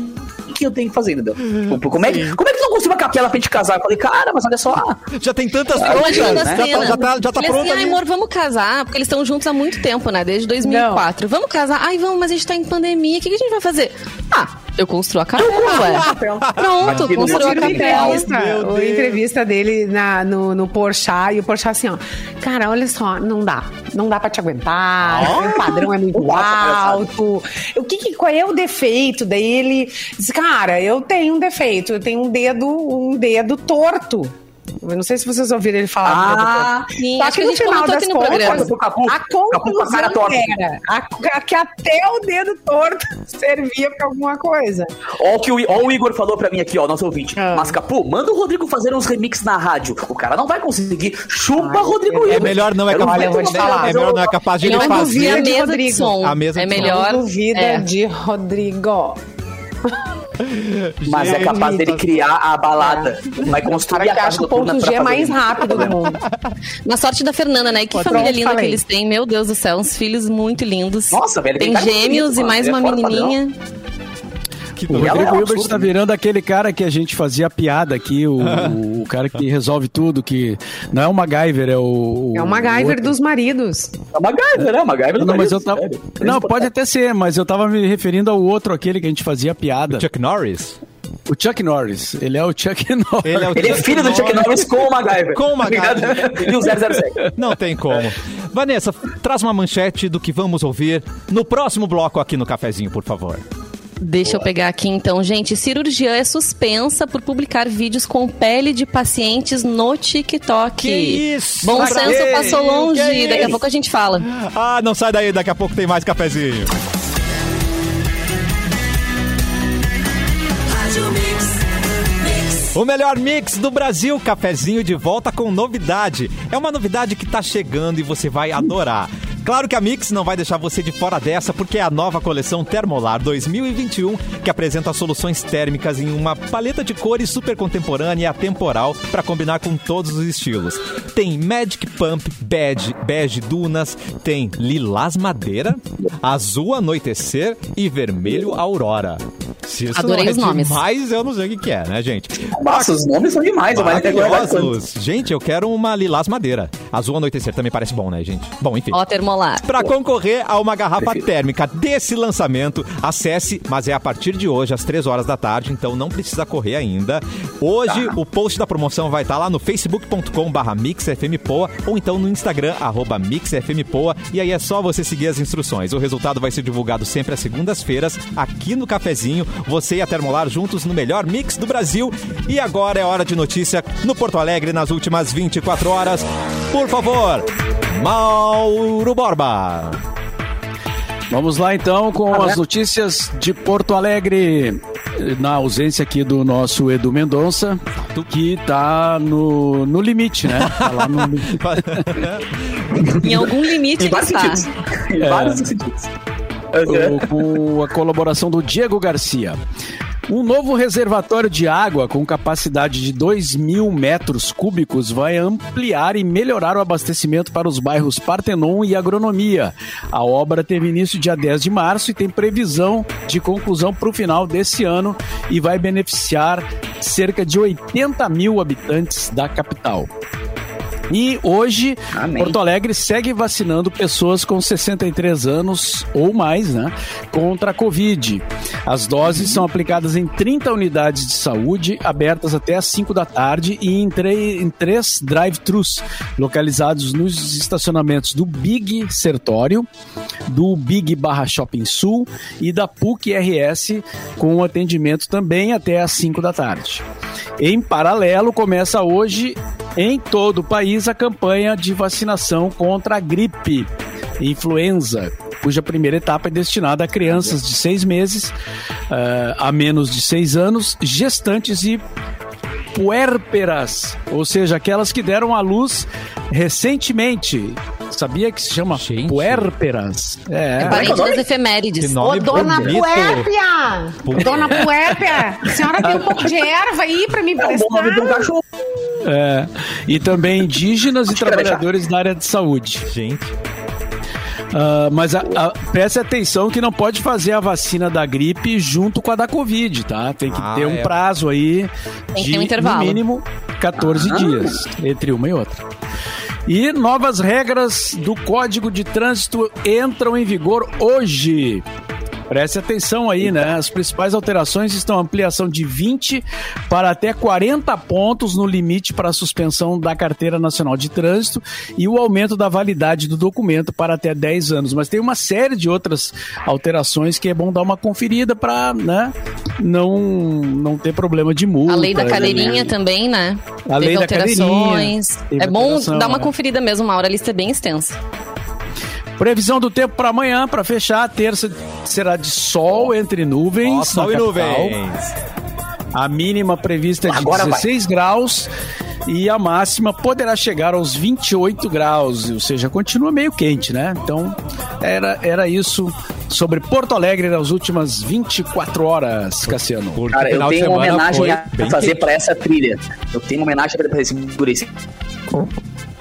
que eu tenho que fazer, entendeu? Tipo, como, é, que- como é que tu não uma capela pra gente casar? Eu falei, cara, mas olha só. Já tem tantas Ah, prontas, né? Já tá, já tá, já tá Falei pronta assim, ai, ali. amor, vamos casar, porque eles estão juntos há muito tempo, né? Desde 2004. Vamos casar? Ai, vamos, mas a gente tá em pandemia, o que, que a gente vai fazer? Ah, eu construo a capela, ué. Pronto, Aqui no construiu a Brasil, capela. entrevista, entrevista dele na, no, no Porchat, e o Porchat assim, ó, cara, olha só, não dá, não dá pra te aguentar, o padrão é muito alto, o que, que- qual é o defeito? Daí ele diz, cara, eu tenho um defeito, eu tenho um dedo, um dedo torto. Eu não sei se vocês ouviram ele falar. dedo Ah. Sim, Só acho que a no gente final das aqui no contas, programa. Do Capu. A conclusão era a- a- que até o dedo torto *laughs* servia pra alguma coisa. Ó o que o, ó o Igor falou pra mim aqui, ó, nosso ouvinte. Ah. Mas, Capu, manda o Rodrigo fazer uns remix na rádio. O cara não vai conseguir. Chupa, Ai, Rodrigo é Hilbert. melhor não, é capaz- vejo eu vou te você falar. fazer É melhor não é capaz de Não ele Não fazer. duvida a de Rodrigo. de. A mesa é de melhor. Não duvida é. de Rodrigo. *laughs* Mas é capaz dele criar a balada. Vai O construir a casa acha o noturna ponto G fazer mais rápido do mundo. *laughs* Na sorte da Fernanda, né? E que família linda falei. que eles têm, meu Deus do céu, uns filhos muito lindos. Nossa, velho, Tem gêmeos e mais uma é fora menininha. Que O é Rodrigo um Hilbert absurdo, tá né? virando aquele cara que a gente fazia piada aqui, o, o cara que resolve tudo, que não é o MacGyver, é o... É o o MacGyver outro. dos maridos. É uma MacGyver, né? MacGyver do Não, mas marido, eu tava... sério. Não, pode até ser, mas eu tava me referindo ao outro, aquele que a gente fazia piada. Chuck Norris? O Chuck Norris. Ele é o Chuck *laughs* Norris. Ele é o Ele é filho do Chuck Norris com o MacGyver. Com o MacGyver. e o 007. Não tem como. Vanessa, traz uma manchete do que vamos ouvir no próximo bloco aqui no cafezinho, por favor. Deixa eu pegar aqui então, gente. Cirurgiã é suspensa por publicar vídeos com pele de pacientes no TikTok. Que isso? Bom senso passou longe. Que Daqui a isso? pouco a gente fala. Ah, não sai daí, daqui a pouco tem mais cafezinho. O melhor mix do Brasil, cafezinho de volta com novidade. É uma novidade que tá chegando e você vai adorar. Claro que a Mix não vai deixar você de fora dessa, porque é a nova coleção Termolar 2021 que apresenta soluções térmicas em uma paleta de cores super contemporânea e atemporal para combinar com todos os estilos. Tem Magic Pump, Bege, Bege Dunas, tem Lilás Madeira, Azul Anoitecer e Vermelho Aurora. Se isso Adorei não é os nomes. demais, eu não sei o que, que é, né, gente? Nossa, os nomes são demais. Mas até agora. Gente, eu quero uma Lilás Madeira. Azul Anoitecer também parece bom, né, gente? Bom, enfim. Ó, termolar. Para concorrer a uma garrafa Prefiro. térmica desse lançamento, acesse, mas é a partir de hoje, às 3 horas da tarde, então não precisa correr ainda. Hoje, o post da promoção vai estar lá no facebook.com barra mixfmpoa ou então no Instagram, arroba mixfmpoa, e aí é só você seguir as instruções. O resultado vai ser divulgado sempre às segundas-feiras, aqui no Cafezinho, você e a Termolar juntos no melhor mix do Brasil. E agora é hora de notícia no Porto Alegre nas últimas 24 horas. Por favor, Mauro Borba. Vamos lá então com as notícias de Porto Alegre. Na ausência aqui do nosso Edu Mendonça, que tá no, no limite, né? Tá lá no, *laughs* Em algum limite Em ele está. sentidos. Em vários sentidos. O- com a colaboração do Diego Garcia. Um novo reservatório de água com capacidade de 2 mil metros cúbicos vai ampliar e melhorar o abastecimento para os bairros Partenon e Agronomia. A obra teve início dia 10 de março e tem previsão de conclusão para o final desse ano e vai beneficiar cerca de 80 mil habitantes da capital. E hoje, Amém. Porto Alegre segue vacinando pessoas com 63 anos ou mais, né? Contra a Covid. As doses são aplicadas em 30 unidades de saúde, abertas até às 5 da tarde e em, em três drive-thrus, localizados nos estacionamentos do Big Sertório, do Big Barra Shopping Sul e da PUC RS, com atendimento também até às 5 da tarde. Em paralelo, começa hoje em todo o país a campanha de vacinação contra a gripe influenza, cuja primeira etapa é destinada a crianças de seis meses eh, a menos de seis anos, gestantes e puérperas, ou seja, aquelas que deram à luz recentemente. Sabia que se chama Gente. puérperas? É É. parente é das efemérides. Ô, dona. Puépia! Dona Puépia! A senhora tem um *laughs* pouco de erva aí pra me É um nome de um emprestar? cachorro. É. E também indígenas e vai trabalhadores da área de saúde. Gente, Ah, mas a, a, preste atenção que não pode fazer a vacina da gripe junto com a da Covid, tá? Tem que Ah, ter um é. prazo aí Tem que de ter um intervalo. no mínimo 14 Ah. dias entre uma e outra. E novas regras do Código de Trânsito entram em vigor hoje. Preste atenção aí, né? As principais alterações estão a ampliação de 20 para até 40 pontos no limite para a suspensão da Carteira Nacional de Trânsito e o aumento da validade do documento para até 10 anos. Mas tem uma série de outras alterações que é bom dar uma conferida para né, não, não ter problema de multa. A lei da né? cadeirinha também, né? A lei Teve da alterações. cadeirinha. Teve É bom dar uma é. conferida mesmo, Maura. A lista é bem extensa. Previsão do tempo para amanhã, para fechar, terça será de sol entre nuvens. ó, sol e nuvens. A mínima prevista é de Agora vai. 16 graus e a máxima poderá chegar aos 28 graus, ou seja, continua meio quente, né? Então, era, era isso sobre Porto Alegre nas últimas 24 horas, Cassiano. Cara, eu tenho uma homenagem a fazer pra essa trilha. Eu tenho uma homenagem pra esse por esse.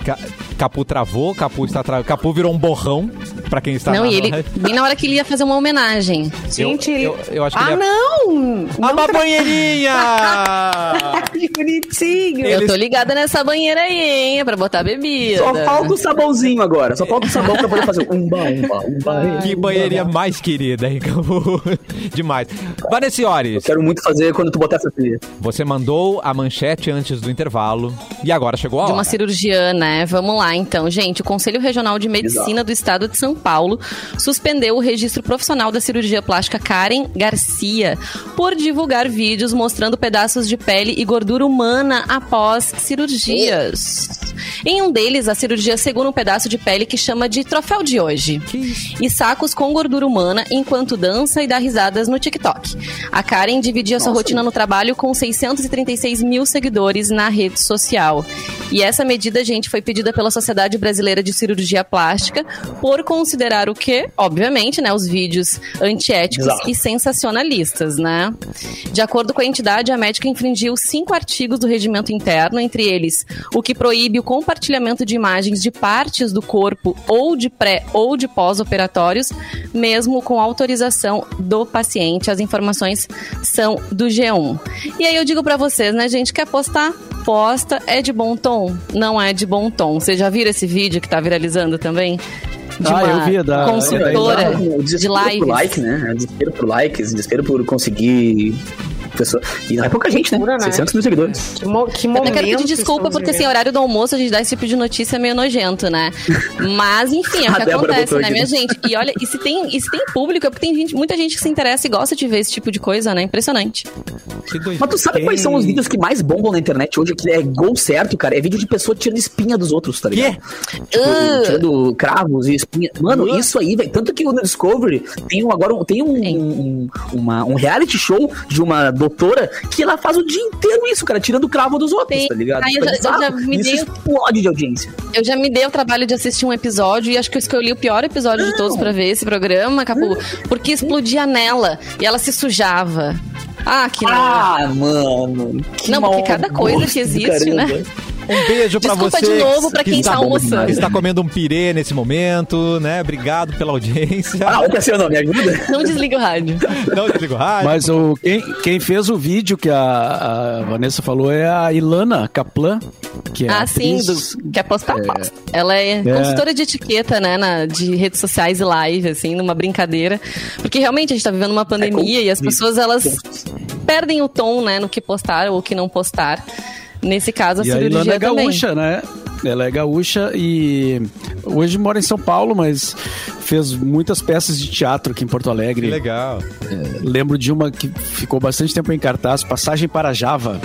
Ca- Capu travou, Capu está tra... Capu virou um borrão pra quem está não, na e ele, bem na hora que ele ia fazer uma homenagem. Gente, ele... eu, eu acho que ah, ele é- não! Ah, uma banheirinha! *laughs* Que bonitinho! Eu tô ligada nessa banheira aí, hein? É pra botar bebida. Só falta o sabãozinho agora. Só falta o sabão pra poder fazer um umba, umba, umba. que banheirinha mais querida, hein, Capu? *laughs* Demais. Vanessiores, Quero muito fazer quando tu botar essa trilha. você mandou a manchete antes do intervalo e agora chegou a de hora. uma cirurgia, né? Vamos lá, então, gente. O Conselho Regional de Medicina Exato. do Estado de São Paulo suspendeu o registro profissional da cirurgia plástica Karen Garcia por divulgar vídeos mostrando pedaços de pele e gordura humana após cirurgias. Em um deles, a cirurgia segura um pedaço de pele que chama de troféu de hoje. E sacos com gordura humana enquanto dança e dá risadas no TikTok. A Karen dividia sua Nossa. rotina no trabalho com 636 mil seguidores na rede social. E essa medida, gente, foi pedida pela Sociedade Brasileira de Cirurgia Plástica por considerar o quê? Obviamente, né? Os vídeos antiéticos Exato. e sensacionalistas, né? De acordo com a entidade, a médica infringiu cinco artigos do regimento interno, entre eles o que proíbe o compartilhamento de imagens de partes do corpo ou de pré ou de pós-operatórios, mesmo com autorização do paciente. As informações são do G1. E aí eu digo pra vocês, né, gente, quer postar? Posta. É de bom tom? Não é de bom tom. Vocês já viram esse vídeo que tá viralizando também? De Ah, uma eu vi, da- consultora É, o de por lives. like, né? É Desespero por likes, desespero por conseguir. Pessoa... E não é pouca gente, né? Loucura, né? 600 mil seguidores. Que, mo que Eu momento até quero pedir desculpa, porque assim, horário do almoço a gente dá esse tipo de notícia meio nojento, né? Mas, enfim, é o *laughs* que acontece, né, minha gente? E olha, e se tem, e se tem público, é porque tem gente, muita gente que se interessa e gosta de ver esse tipo de coisa, né? Impressionante. Que doido. Mas tu sabe quais são os vídeos que mais bombam na internet hoje? Que é gol certo, cara. É vídeo de pessoa tirando espinha dos outros, tá ligado? Tipo, Ah. tirando cravos e espinha. Mano, isso aí, velho. Tanto que o Discovery tem um, agora tem um, um, uma- um reality show de uma doutora que ela faz o dia inteiro isso, cara, tirando o cravo dos outros, Sim. tá ligado? Aí eu Tipo, já- eu já me isso dei- explode de audiência. Eu já me dei o trabalho de assistir um episódio e acho que eu escolhi o pior episódio de todos pra ver esse programa, Capu, porque explodia nela e ela se sujava. Ah, que. Ah, mano. que Não, porque cada coisa que existe, né? Um beijo pra Desculpa você. de novo pra que quem está, tá almoçando. que está comendo um pirê nesse momento, né? Obrigado pela audiência. Ah, o que é seu nome? Me ajuda? Não desliga o rádio. Não desliga o rádio. Mas o, quem, quem fez o vídeo que a, a Vanessa falou é a Ilana Kaplan, que é Ah, sim, atriz. do, quer postar, posta. Ela é, consultora de etiqueta, né, na, de redes sociais e live, assim, numa brincadeira. Porque realmente a gente tá vivendo uma pandemia e as pessoas, elas perdem o tom, né, no que postar ou o que não postar. Nesse caso, a E a Ilana cirurgia é também. gaúcha, né? Ela é gaúcha e hoje mora em São Paulo, mas fez muitas peças de teatro aqui em Porto Que Alegre. legal. Lembro de uma que ficou bastante tempo em cartaz, Passagem para Java,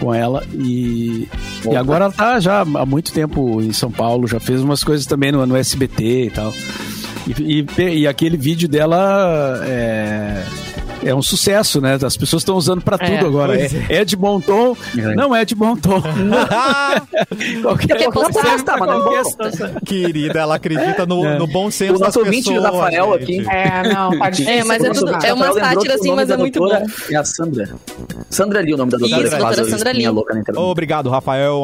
com ela. E, e agora ela tá já há muito tempo em São Paulo, já fez umas coisas também no, no SBT e tal. E, e e aquele vídeo dela é, é um sucesso, né? As pessoas estão usando pra É, tudo agora. pois É, é de bom tom? É. Não é de bom tom. *laughs* qualquer, pra Tá, qualquer posta. situação. Querida, ela acredita no, É. no bom senso O das pessoas. Rafael, gente. aqui. É, não, *laughs* pode É, mas é tudo- é uma Rafael, sátira, o assim, mas é muito bom. É a Sandra. Sandra Lee, o nome da doutora. Isso, doutora Sandra Lee. louca na internet. Obrigado, Rafael.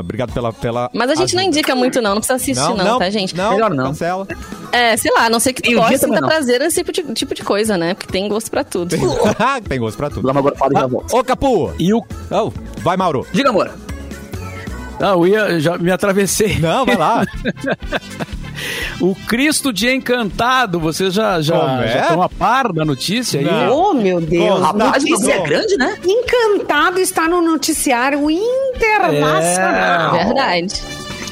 Obrigado pela, pela. Mas a gente não indica muito, não. Não precisa assistir, não, tá, gente? Não, Melhor não. Cancela. É, sei lá, a não sei que tu o goste também sinta prazer nesse tipo tipo de coisa, né? Porque tem gosto pra tudo. Tem gosto *laughs* pra tudo. dar uma gorfada e já Ah, volto. Ô, Capu. E o. Oh, vai, Mauro. Diga, amor. Ah, eu ia, já me atravessei. Não, vai lá. *laughs* O Cristo de Encantado, vocês já, já, é? já estão a par da notícia aí? Oh, meu Deus. Não, isso é grande, né? Encantado está no noticiário internacional. É. Verdade.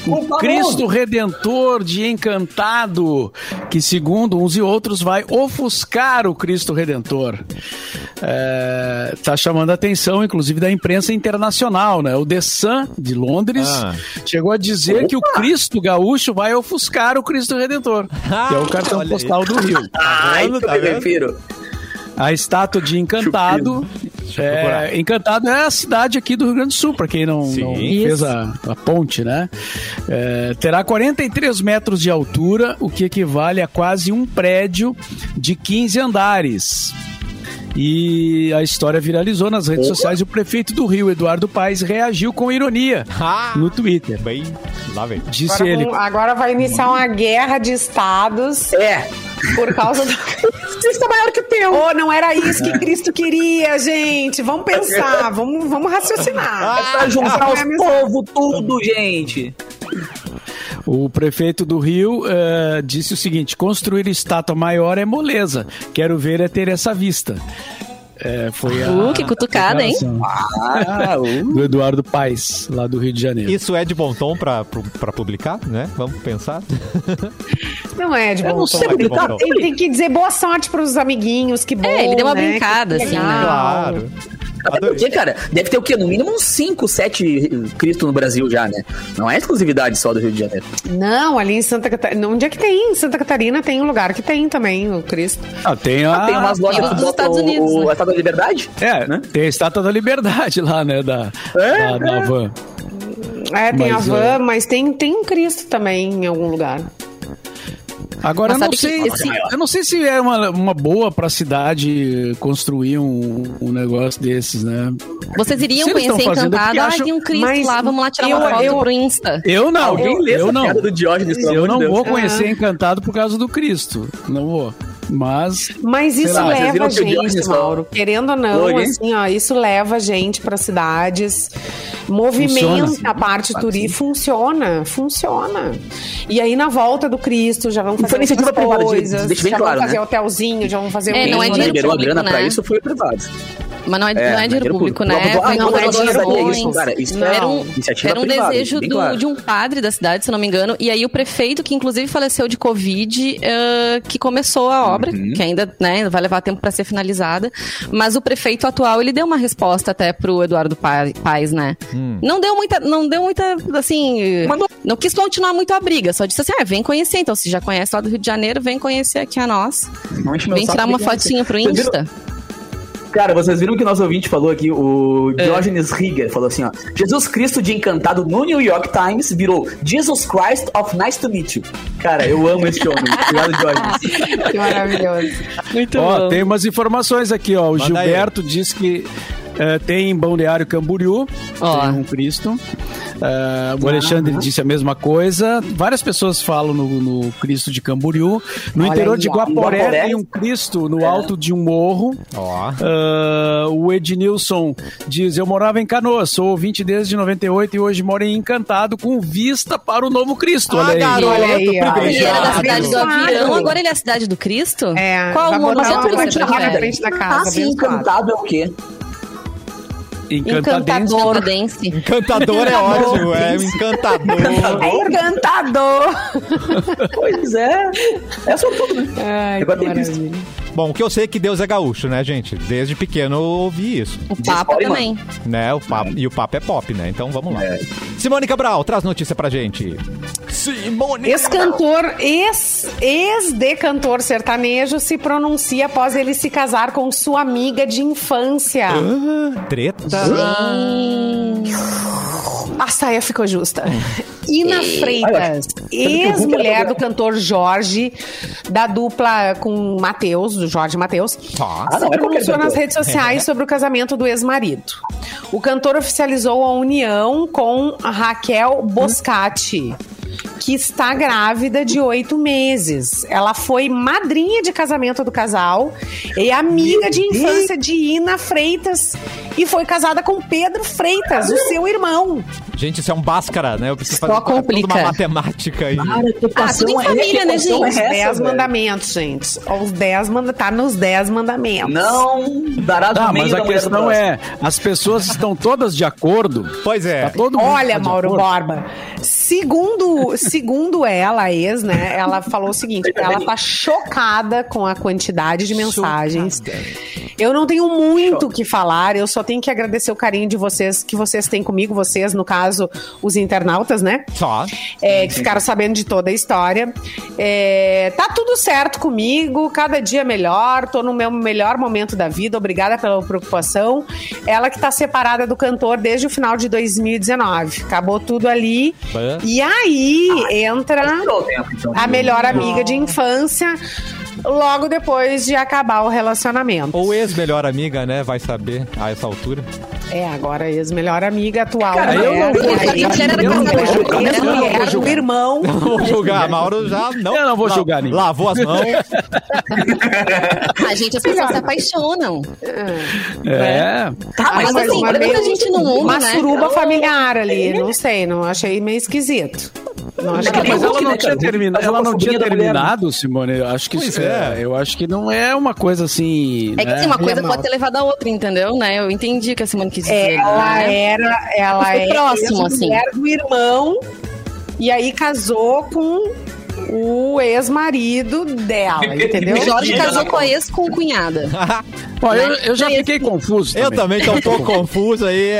O Cristo Redentor de Encantado, que segundo uns e outros vai ofuscar o Cristo Redentor. É, tá chamando a atenção, inclusive, da imprensa internacional, né? O The Sun, de Londres, Ah. chegou a dizer que o Cristo gaúcho vai ofuscar o Cristo Redentor, que é o *laughs* cartão Olha aí. postal do Rio. Ai, vendo? que Tá eu me vendo? refiro. A estátua de Encantado. É, Encantado é a cidade aqui do Rio Grande do Sul, para quem não, não fez a, a ponte, né? É, terá 43 metros de altura, o que equivale a quase um prédio de 15 andares. E a história viralizou nas redes sociais e o prefeito do Rio, Eduardo Paes, reagiu com ironia Ah, no Twitter. bem. Lá vem. Disse Agora, ele. agora vai iniciar uma guerra de estados É. por causa do. *laughs* Cristo é maior que o teu. Oh, não era isso que Cristo queria, gente. Vamos pensar, vamos, vamos raciocinar. É pra juntar os povos tudo, gente. O prefeito do Rio eh, disse o seguinte: construir estátua maior é moleza. Quero ver é ter essa vista. É, foi a Uh, que cutucada, hein? Ah, uh. Do Eduardo Paes, lá do Rio de Janeiro. Isso é de bom tom pra, pra publicar, né? Vamos pensar. *laughs* Não é de Eu bom não tom. sei publicar. bom tom. Tem, tem que dizer boa sorte pros amiguinhos, que bom. É, ele deu uma né? brincada, Que assim, né? legal. Claro. Até porque, cara, deve ter o quê? No mínimo uns 5, 7 Cristo no Brasil já, né? Não é exclusividade só do Rio de Janeiro. Não, ali em Santa Catarina. Onde é que tem? Em Santa Catarina tem um lugar que tem também, o Cristo. Ah, tem a, Ah, tem umas lojas dos Estados Unidos, o, né? a Estátua da Liberdade. É, né? tem a estátua da liberdade lá, né? Da, É, da, da van. É, tem Mas, a van, é. mas tem, tem um Cristo também em algum lugar. Agora eu não sei. esse- Eu não sei se é uma, uma boa pra cidade construir um, um negócio desses, né? Vocês iriam Se conhecer é Encantado? porque Ah, acham- tem um Cristo Mas lá, vamos lá tirar eu- uma foto eu- pro Insta. Eu não. Alguém lê eu essa não. piada do Diógenes, Eu não Deus. vou conhecer Encantado por causa do Cristo. Não vou. Mas Mas isso lá, leva a gente? Mauro. Querendo ou não, assim, ó, isso leva a gente para cidades, movimenta Funciona, a parte turística, funciona, funciona. E aí na volta do Cristo já vão Não fazer foi iniciativa outras privada, coisas, deixa bem já claro, vão fazer né? hotelzinho, já vão fazer É, um não é Quem dinheiro liberou a grana né? isso foi privado. Mas não é, não é dinheiro público, né? Ah, não, não, doações. sabia isso, cara. Isso Não. Era um, era um privada, desejo do- claro. de um padre da cidade, se eu não me engano. E aí o prefeito, que inclusive faleceu de Covid, eh, que começou a obra, Uhum. que ainda né, vai levar tempo para ser finalizada. Mas o prefeito atual, ele deu uma resposta até pro Eduardo Pa- Paes, né? Não deu muita, não deu muita, assim... Mandou. Não quis continuar muito a briga, só disse assim, ah, vem conhecer. Então, se já conhece lá do Rio de Janeiro, vem conhecer aqui a nós. Não Vem tirar uma fotinha pro viram- Insta. Cara, vocês viram que o nosso ouvinte falou aqui, o É. Diógenes Rieger falou assim, ó. Jesus Cristo de Encantado no New York Times virou Jesus Christ of Nice to Meet You. Cara, eu amo esse homem. *laughs* Obrigado, Diógenes. Que maravilhoso. Muito Ó, bom. tem umas informações aqui, ó. O Manda aí. Gilberto diz que É, tem em Balneário Camboriú, Ó. tem um Cristo. É, o Alexandre disse a mesma coisa. Várias pessoas falam no, no Cristo de Camboriú. No Olha interior aí, de. Guaporé, Guaporé. tem um Cristo no alto de um morro. Ó. Ah, o Ednilson diz: Eu morava em Canoas, sou ouvinte desde 98 e hoje moro em Encantado com vista para o Novo Cristo. Olha aí. garoto, Olha aí. Ele era da cidade do avião, agora ele é a cidade do Cristo? É, Qual o na prefere? frente da Ah, casa. sim, abençoado. encantado é o quê? Encantadense. Encantadense. Encantador é ótimo, é encantador. Encantador! Pois é. É sobretudo, né? Ai, Agora que maravilha. Bom, o que eu sei é que Deus é gaúcho, né, gente? Desde pequeno eu ouvi isso. O Papa também. Né? O papo, e o papo é pop, né? Então vamos lá. É. Simone Cabral, traz notícia pra gente. Simone Ex-cantor, ex- ex-de-cantor sertanejo se pronuncia após ele se casar com sua amiga de infância. Ah, Treta. A saia ficou justa. Ina Freitas, ex-mulher do cantor Jorge, da dupla com Matheus, do Jorge Matheus, Tá. Ah, se é qualquer pronunciou nas cantor. redes sociais sobre o casamento do ex-marido. O cantor oficializou a união com Raquel Boscati. Que está grávida de oito meses. Ela foi madrinha de casamento do casal e amiga de infância de Ina Freitas. E foi casada com Pedro Freitas, o seu irmão. Gente, isso é um báscara, né? Eu preciso Só fazer toda complica. uma matemática aí. Cara, que Ah, tudo em equação é- família, né, gente? é Dez velho? mandamentos, gente. Os dez manda... Tá nos dez mandamentos. Não dará Tá, mas a questão é, as pessoas estão todas de acordo? Pois é. Tá todo mundo Olha, tá Mauro acordo? Borba, segundo, segundo ela, a ex, né? Ela falou o seguinte: ela tá chocada com a quantidade de mensagens. Eu não tenho muito o que falar, eu só tenho que agradecer o carinho de vocês, que vocês têm comigo, vocês, no caso, os internautas, né? Só. É, que ficaram sabendo de toda a história. É, tá tudo certo comigo, cada dia melhor, tô no meu melhor momento da vida, obrigada pela preocupação. Ela que tá separada do cantor desde o final de 2019. Acabou tudo ali. Bah. E aí entra o tempo, então. a melhor amiga de infância. Logo depois de acabar o relacionamento. Ou ex-melhor amiga, né? Vai saber a essa altura. É, agora ex-melhor amiga atual. Cara, eu não vou julgar, eu não vou julgar, eu não vou julgar. irmão. Não vou julgar, Mauro já não. Eu não vou julgar ninguém. Lavou as mãos. A gente, as pessoas se apaixonam. É. Tá, Mas mas, assim, assim, olha quanta gente mundo, Uma né? suruba familiar ali, não sei, não achei meio esquisito. Não achei Mas Mas ela não não tinha, tinha termina, terminado- ela não tinha Simone. Eu acho que Pois isso é. é. Eu acho que não é uma coisa assim. É que né? assim, uma coisa Normal. pode ter levado a outra, entendeu? Né? Eu entendi o que a Simone quis dizer. Ela né? era, ela Foi é próximo, assim. mulher do irmão e aí casou com o ex-marido dela, *laughs* entendeu? O Jorge casou com a *laughs* ex com cunhada. *laughs* Ó, eu, eu já fiquei confuso. Eu também tô um *laughs* pouco confuso aí.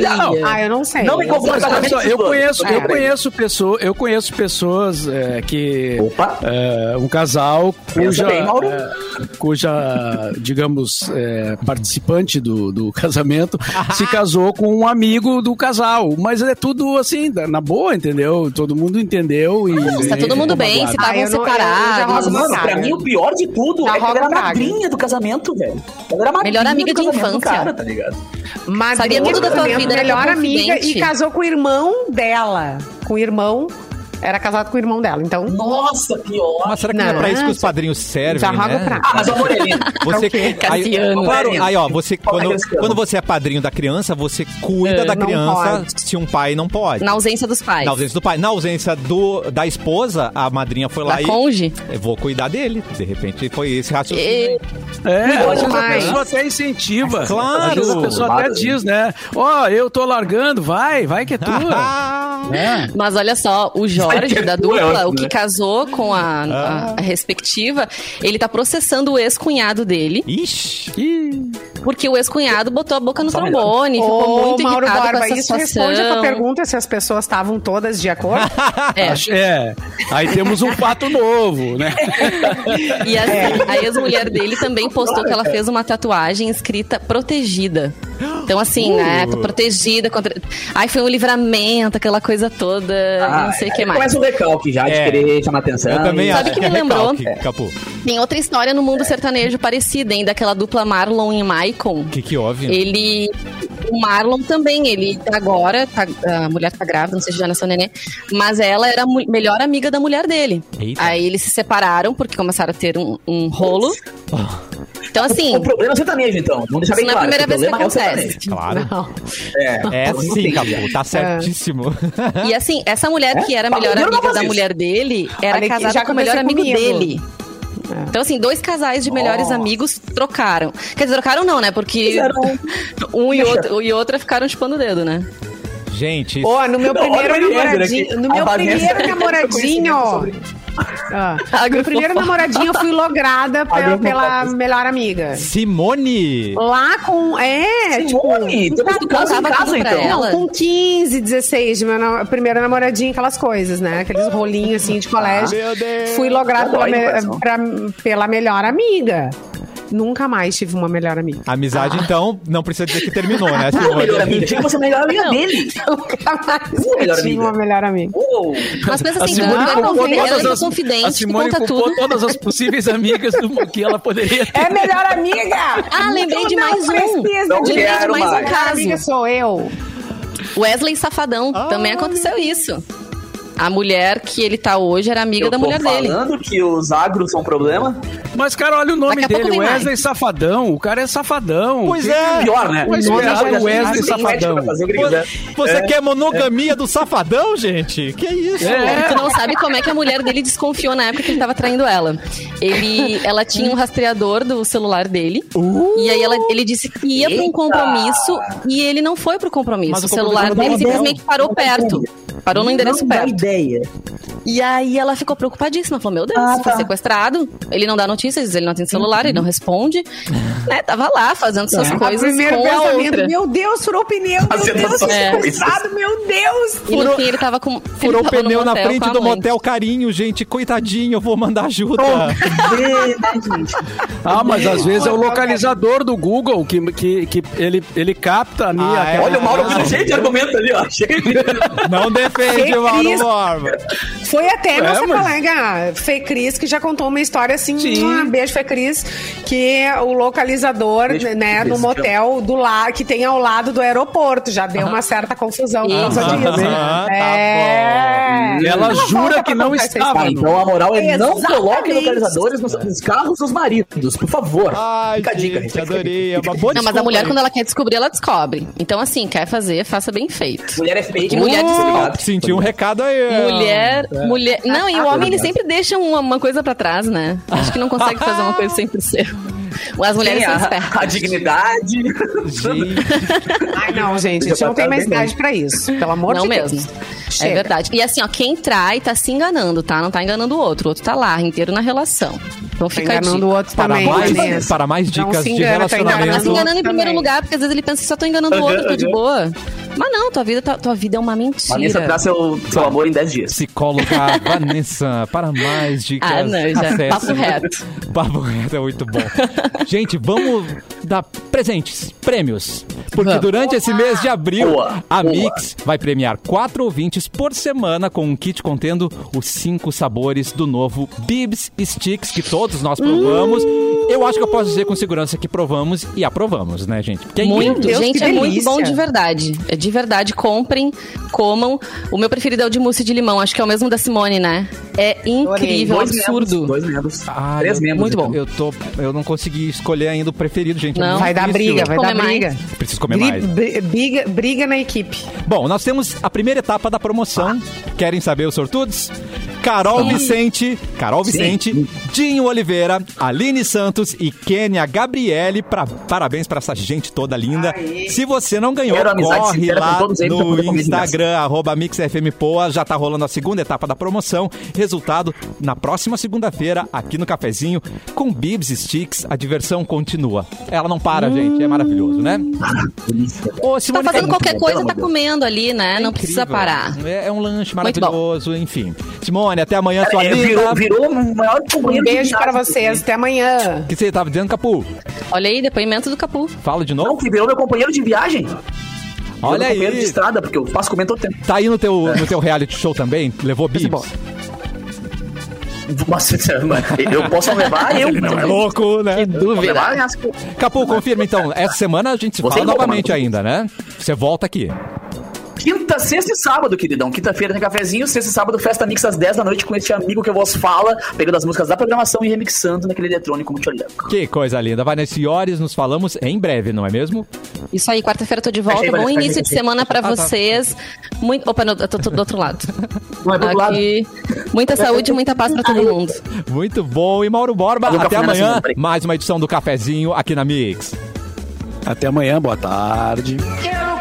Não, Ah, eu não sei. Não me só, eu conheço, eu É. conheço pessoas, eu conheço pessoas é, que Opa. é, um casal cuja, bem, Mauro. é, cuja, digamos, é, participante do, do *laughs* casamento se *laughs* casou com um amigo do casal, mas é tudo assim na boa, entendeu? Todo mundo entendeu e Tá todo mundo bem, se estavam não- separados. Mano, pra mim o pior de tudo Já é que ela era praga. madrinha do casamento, velho. Ela era madrinha Melhor amiga de infância. Cara, tá ligado? Madrinha Sabia tudo da casamento, vida, melhor amiga e casou com o irmão dela. Com o irmão, era casado com o irmão dela, então... Nossa, pior. Mas será que não, é Não, pra isso que os padrinhos servem, Já né? pra- Ah, mas a Morelina. *laughs* Você, aí, Cassiano. claro, aí ó, você é quando, quando você é padrinho da criança, você cuida É, da criança pode. se um pai não pode. Na ausência dos pais. Na ausência do pai. Na ausência do, da esposa, a madrinha foi lá Da e. conge. Eu vou cuidar dele. De repente foi esse raciocínio. E- É, às vezes a pessoa até incentiva. Claro. Às vezes a pessoa até diz, né? Ó, eu tô largando, vai, vai que é tua. É. *laughs* Mas olha só, o Jorge, da é dupla, o que né? casou com a, a- a respectiva, ele tá processando o ex-cunhado dele, Ixi. Porque o ex-cunhado botou a boca no trombone, ficou Ô, muito Mauro irritado com Borba, essa isso situação. responde a tua pergunta se as pessoas estavam todas de acordo? *laughs* É. é. Aí temos um fato novo, né? E a, a ex-mulher dele também postou que ela fez uma tatuagem escrita protegida. Então, assim, Uh. né? Tô protegida contra. Ai, foi um livramento, aquela coisa toda. Ah, não sei o que aí mais. Começa o recalque já, de É. querer chamar atenção. Eu também e- Sabe acho que é me lembrou? Capu. Tem outra história no mundo sertanejo parecida, hein? Daquela dupla Marlon e Maicon. O que que houve? Ele. O Marlon também, ele tá agora, tá- a mulher tá grávida, não sei se já nasceu neném, mas ela era a mu- melhor amiga da mulher dele. Eita. Aí eles se separaram porque começaram a ter um, um rolo. Então, assim, O problema é o sertanejo, então. Vamos deixar bem não é a claro. primeira o vez que é o acontece. sertanejo. Claro. Não. É, É Não sim, Capu, tá certíssimo. E assim, essa mulher que era a É? melhor não amiga da isso. mulher dele era Olha casada com o melhor amigo comigo. dele. Então, assim, dois casais de melhores Nossa. amigos trocaram. Quer dizer, trocaram não, né? Porque Fizeram- um e outro, e outra ficaram chupando o dedo, né? Gente, Ó, no meu Não, primeiro namoradinho. No meu primeiro namoradinho. Ah, *laughs* meu primeiro namoradinho eu fui lograda *laughs* pela, pela melhor amiga. Simone! Lá com. É, Simone, tipo. temos tu caso em casa, então. Não, com 15, 16, de meu na- primeiro namoradinho, aquelas coisas, né? Aqueles rolinhos assim de colégio. Meu Deus. Fui lograda pela, Dói no me- pra- pela melhor amiga. Nunca mais tive uma melhor amiga. Amizade, então, não precisa dizer que terminou, né, Não, Simone? melhor amiga. Que você a melhor amiga dele. Nunca mais melhor tive uma melhor amiga. Uou. Mas pensa assim, ela, é as, confidente a Simone conta tudo. todas as possíveis amigas do que ela poderia ter. É melhor amiga! Ah, lembrei de Não mais um. Não Lembrei de quero mais um. Melhor amiga caso. sou eu. Wesley Safadão. Também aconteceu isso. A mulher que ele tá hoje era amiga Eu da mulher dele. falando que os agros são um problema. Mas, cara, olha o nome dele, Wesley mais. Safadão. O cara é safadão. Pois Que- é. Pior, né? Já- o Wesley Safadão. Você É. quer monogamia do safadão, gente? Que isso? É. Tu não sabe como é que a mulher dele desconfiou na época que ele tava traindo ela. Ele, ela tinha um rastreador do celular dele. E aí ela- ele disse que ia pra um compromisso e ele não foi pro compromisso. Mas o o celular dele simplesmente parou perto. Parou no endereço não dá perto. ideia. E aí ela ficou preocupadíssima. Falou, meu Deus, Ah, foi tá. sequestrado. Ele não dá notícias, ele não tem celular, ele não responde. Né, tava lá fazendo suas Tá. A coisas primeiro com a outra. meu Deus, furou o pneu, meu Fazendo Deus, É. sequestrado, meu Deus. E no fim ele tava com. Furou o tava pneu na frente a do motel carinho, gente. Coitadinho, eu vou mandar ajuda. Né, gente? Ah, mas às vezes é o localizador do Google que, que, que ele, ele capta ali. Ah, aquela- Olha o Mauro não. cheio de argumento ali, ó. Cheio de... Não Mauro. Borba. Foi até nossa mas- colega Fê Cris que já contou uma história assim, Sim. um beijo Fê Cris, que o localizador, Beijo, né, no motel do lá que tem ao lado do aeroporto, já deu uma certa confusão por causa disso. Tá é. Ela Não jura que não estava. Ah, então a moral é não Exatamente. coloque localizadores nos, nos carros dos maridos, por favor. Ai, Fica a dica, gente, fica a dica. adorei. É uma boa Não, mas a mulher, aí. quando ela quer descobrir, ela descobre. Então, assim, quer fazer, faça bem feito. Mulher é fake. Mulher muito descobre. Senti um recado aí. Mulher, mulher. Não, e o homem ele Obrigado. sempre deixa uma, uma coisa pra trás, né? Acho que não consegue fazer uma coisa 100%. As mulheres Tem são a, espertas. a dignidade. Gente, Ai, não, gente, a gente não tem tá mais idade pra isso. Pelo amor Não de mesmo. Deus. É Chega. verdade. E assim, ó, quem trai tá se enganando, tá? Não tá enganando o outro. O outro tá lá, inteiro na relação. Então Tá fica a enganando o outro para também, mais, Vanessa. para mais Não dicas se de engana, tá Tá, tá se relacionamento. enganando em primeiro também. lugar, porque às vezes ele pensa que só tô enganando o outro, tô de boa. Mas não, tua vida, tá- tua vida é uma Vanessa mentira. dá seu, seu amor em 10 dias. Psicóloga *laughs* Vanessa, para mais dicas. Ah, não, já. acesse- Papo reto. *laughs* Papo reto é muito bom. Gente, vamos dar presentes, prêmios. Porque Vamos. durante esse mês de abril, Boa, a boa. Mix vai premiar quatro ouvintes por semana com um kit contendo os cinco sabores do novo Bibs Sticks, que todos nós provamos. Eu acho que eu posso dizer com segurança que provamos e aprovamos, né, gente? Porque é Muito, Deus, gente, que é muito bom de verdade. É de verdade, comprem, comam. O meu preferido é o de mousse de limão, acho que é o mesmo da Simone, né? É incrível, Dois absurdo. membros. Dois membros. Ah, Três eu- membros. muito bom. Eu, tô, eu não consegui escolher ainda o preferido, gente. é Não. Vai dar briga, vai dar mais. briga. Preciso comer Bri- mais. bri- Briga, briga na equipe. Bom, nós temos a primeira etapa da promoção. Querem saber os sortudos? Carol Vicente, Carol Sim. Vicente, Dinho Oliveira, Aline Santos e Kênia Gabriele. Pra, parabéns pra essa gente toda linda. Aê. Se você não ganhou, corre lá no graça. Instagram, arroba MixFMPoa. Já tá rolando a segunda etapa da promoção. Resultado na próxima segunda-feira, aqui no Cafezinho, com Bibs Sticks. A diversão continua. Ela não para, gente. É maravilhoso, né? Ô, Tá fazendo cadê- qualquer coisa, tá comendo ali, né? é Não precisa incrível. parar. É, é um lanche maravilhoso, enfim. Simone, até amanhã, sua É, linda. virou, virou o maior Um beijo para vocês. Até amanhã. O que você tava dizendo, Capu? Olha aí, depoimento do Capu. Fala de Não, novo. que virou meu companheiro de viagem. Olha meu companheiro de aí. estrada, porque eu faço comendo todo tempo. Tá aí no teu, no teu reality show também? Levou bibs? Nossa, eu posso levar *laughs* eu. Não é louco, né? Vou levar as- Capu, confirma então. Essa semana a gente se Você fala é novamente ainda, né? Você volta aqui. Quinta, sexta e sábado, queridão. Quinta-feira tem cafezinho, sexta e sábado, festa mix às 10 da noite com este amigo que eu vos fala, pegando as músicas da programação e remixando naquele eletrônico muito legal. Que coisa linda. Vai nesse horas, nos falamos em breve, não é mesmo? Isso aí, quarta-feira eu tô de volta. Achei, Bom início de achei. semana pra Ah, tá. vocês. Muito... Opa, não, eu tô, tô do outro lado. Não é do outro lado. Muita saúde e muita paz pra todo mundo. Muito bom. E Mauro Borba, até amanhã. semana. Mais uma edição do Cafezinho aqui na Mix. Até amanhã, boa tarde. Quero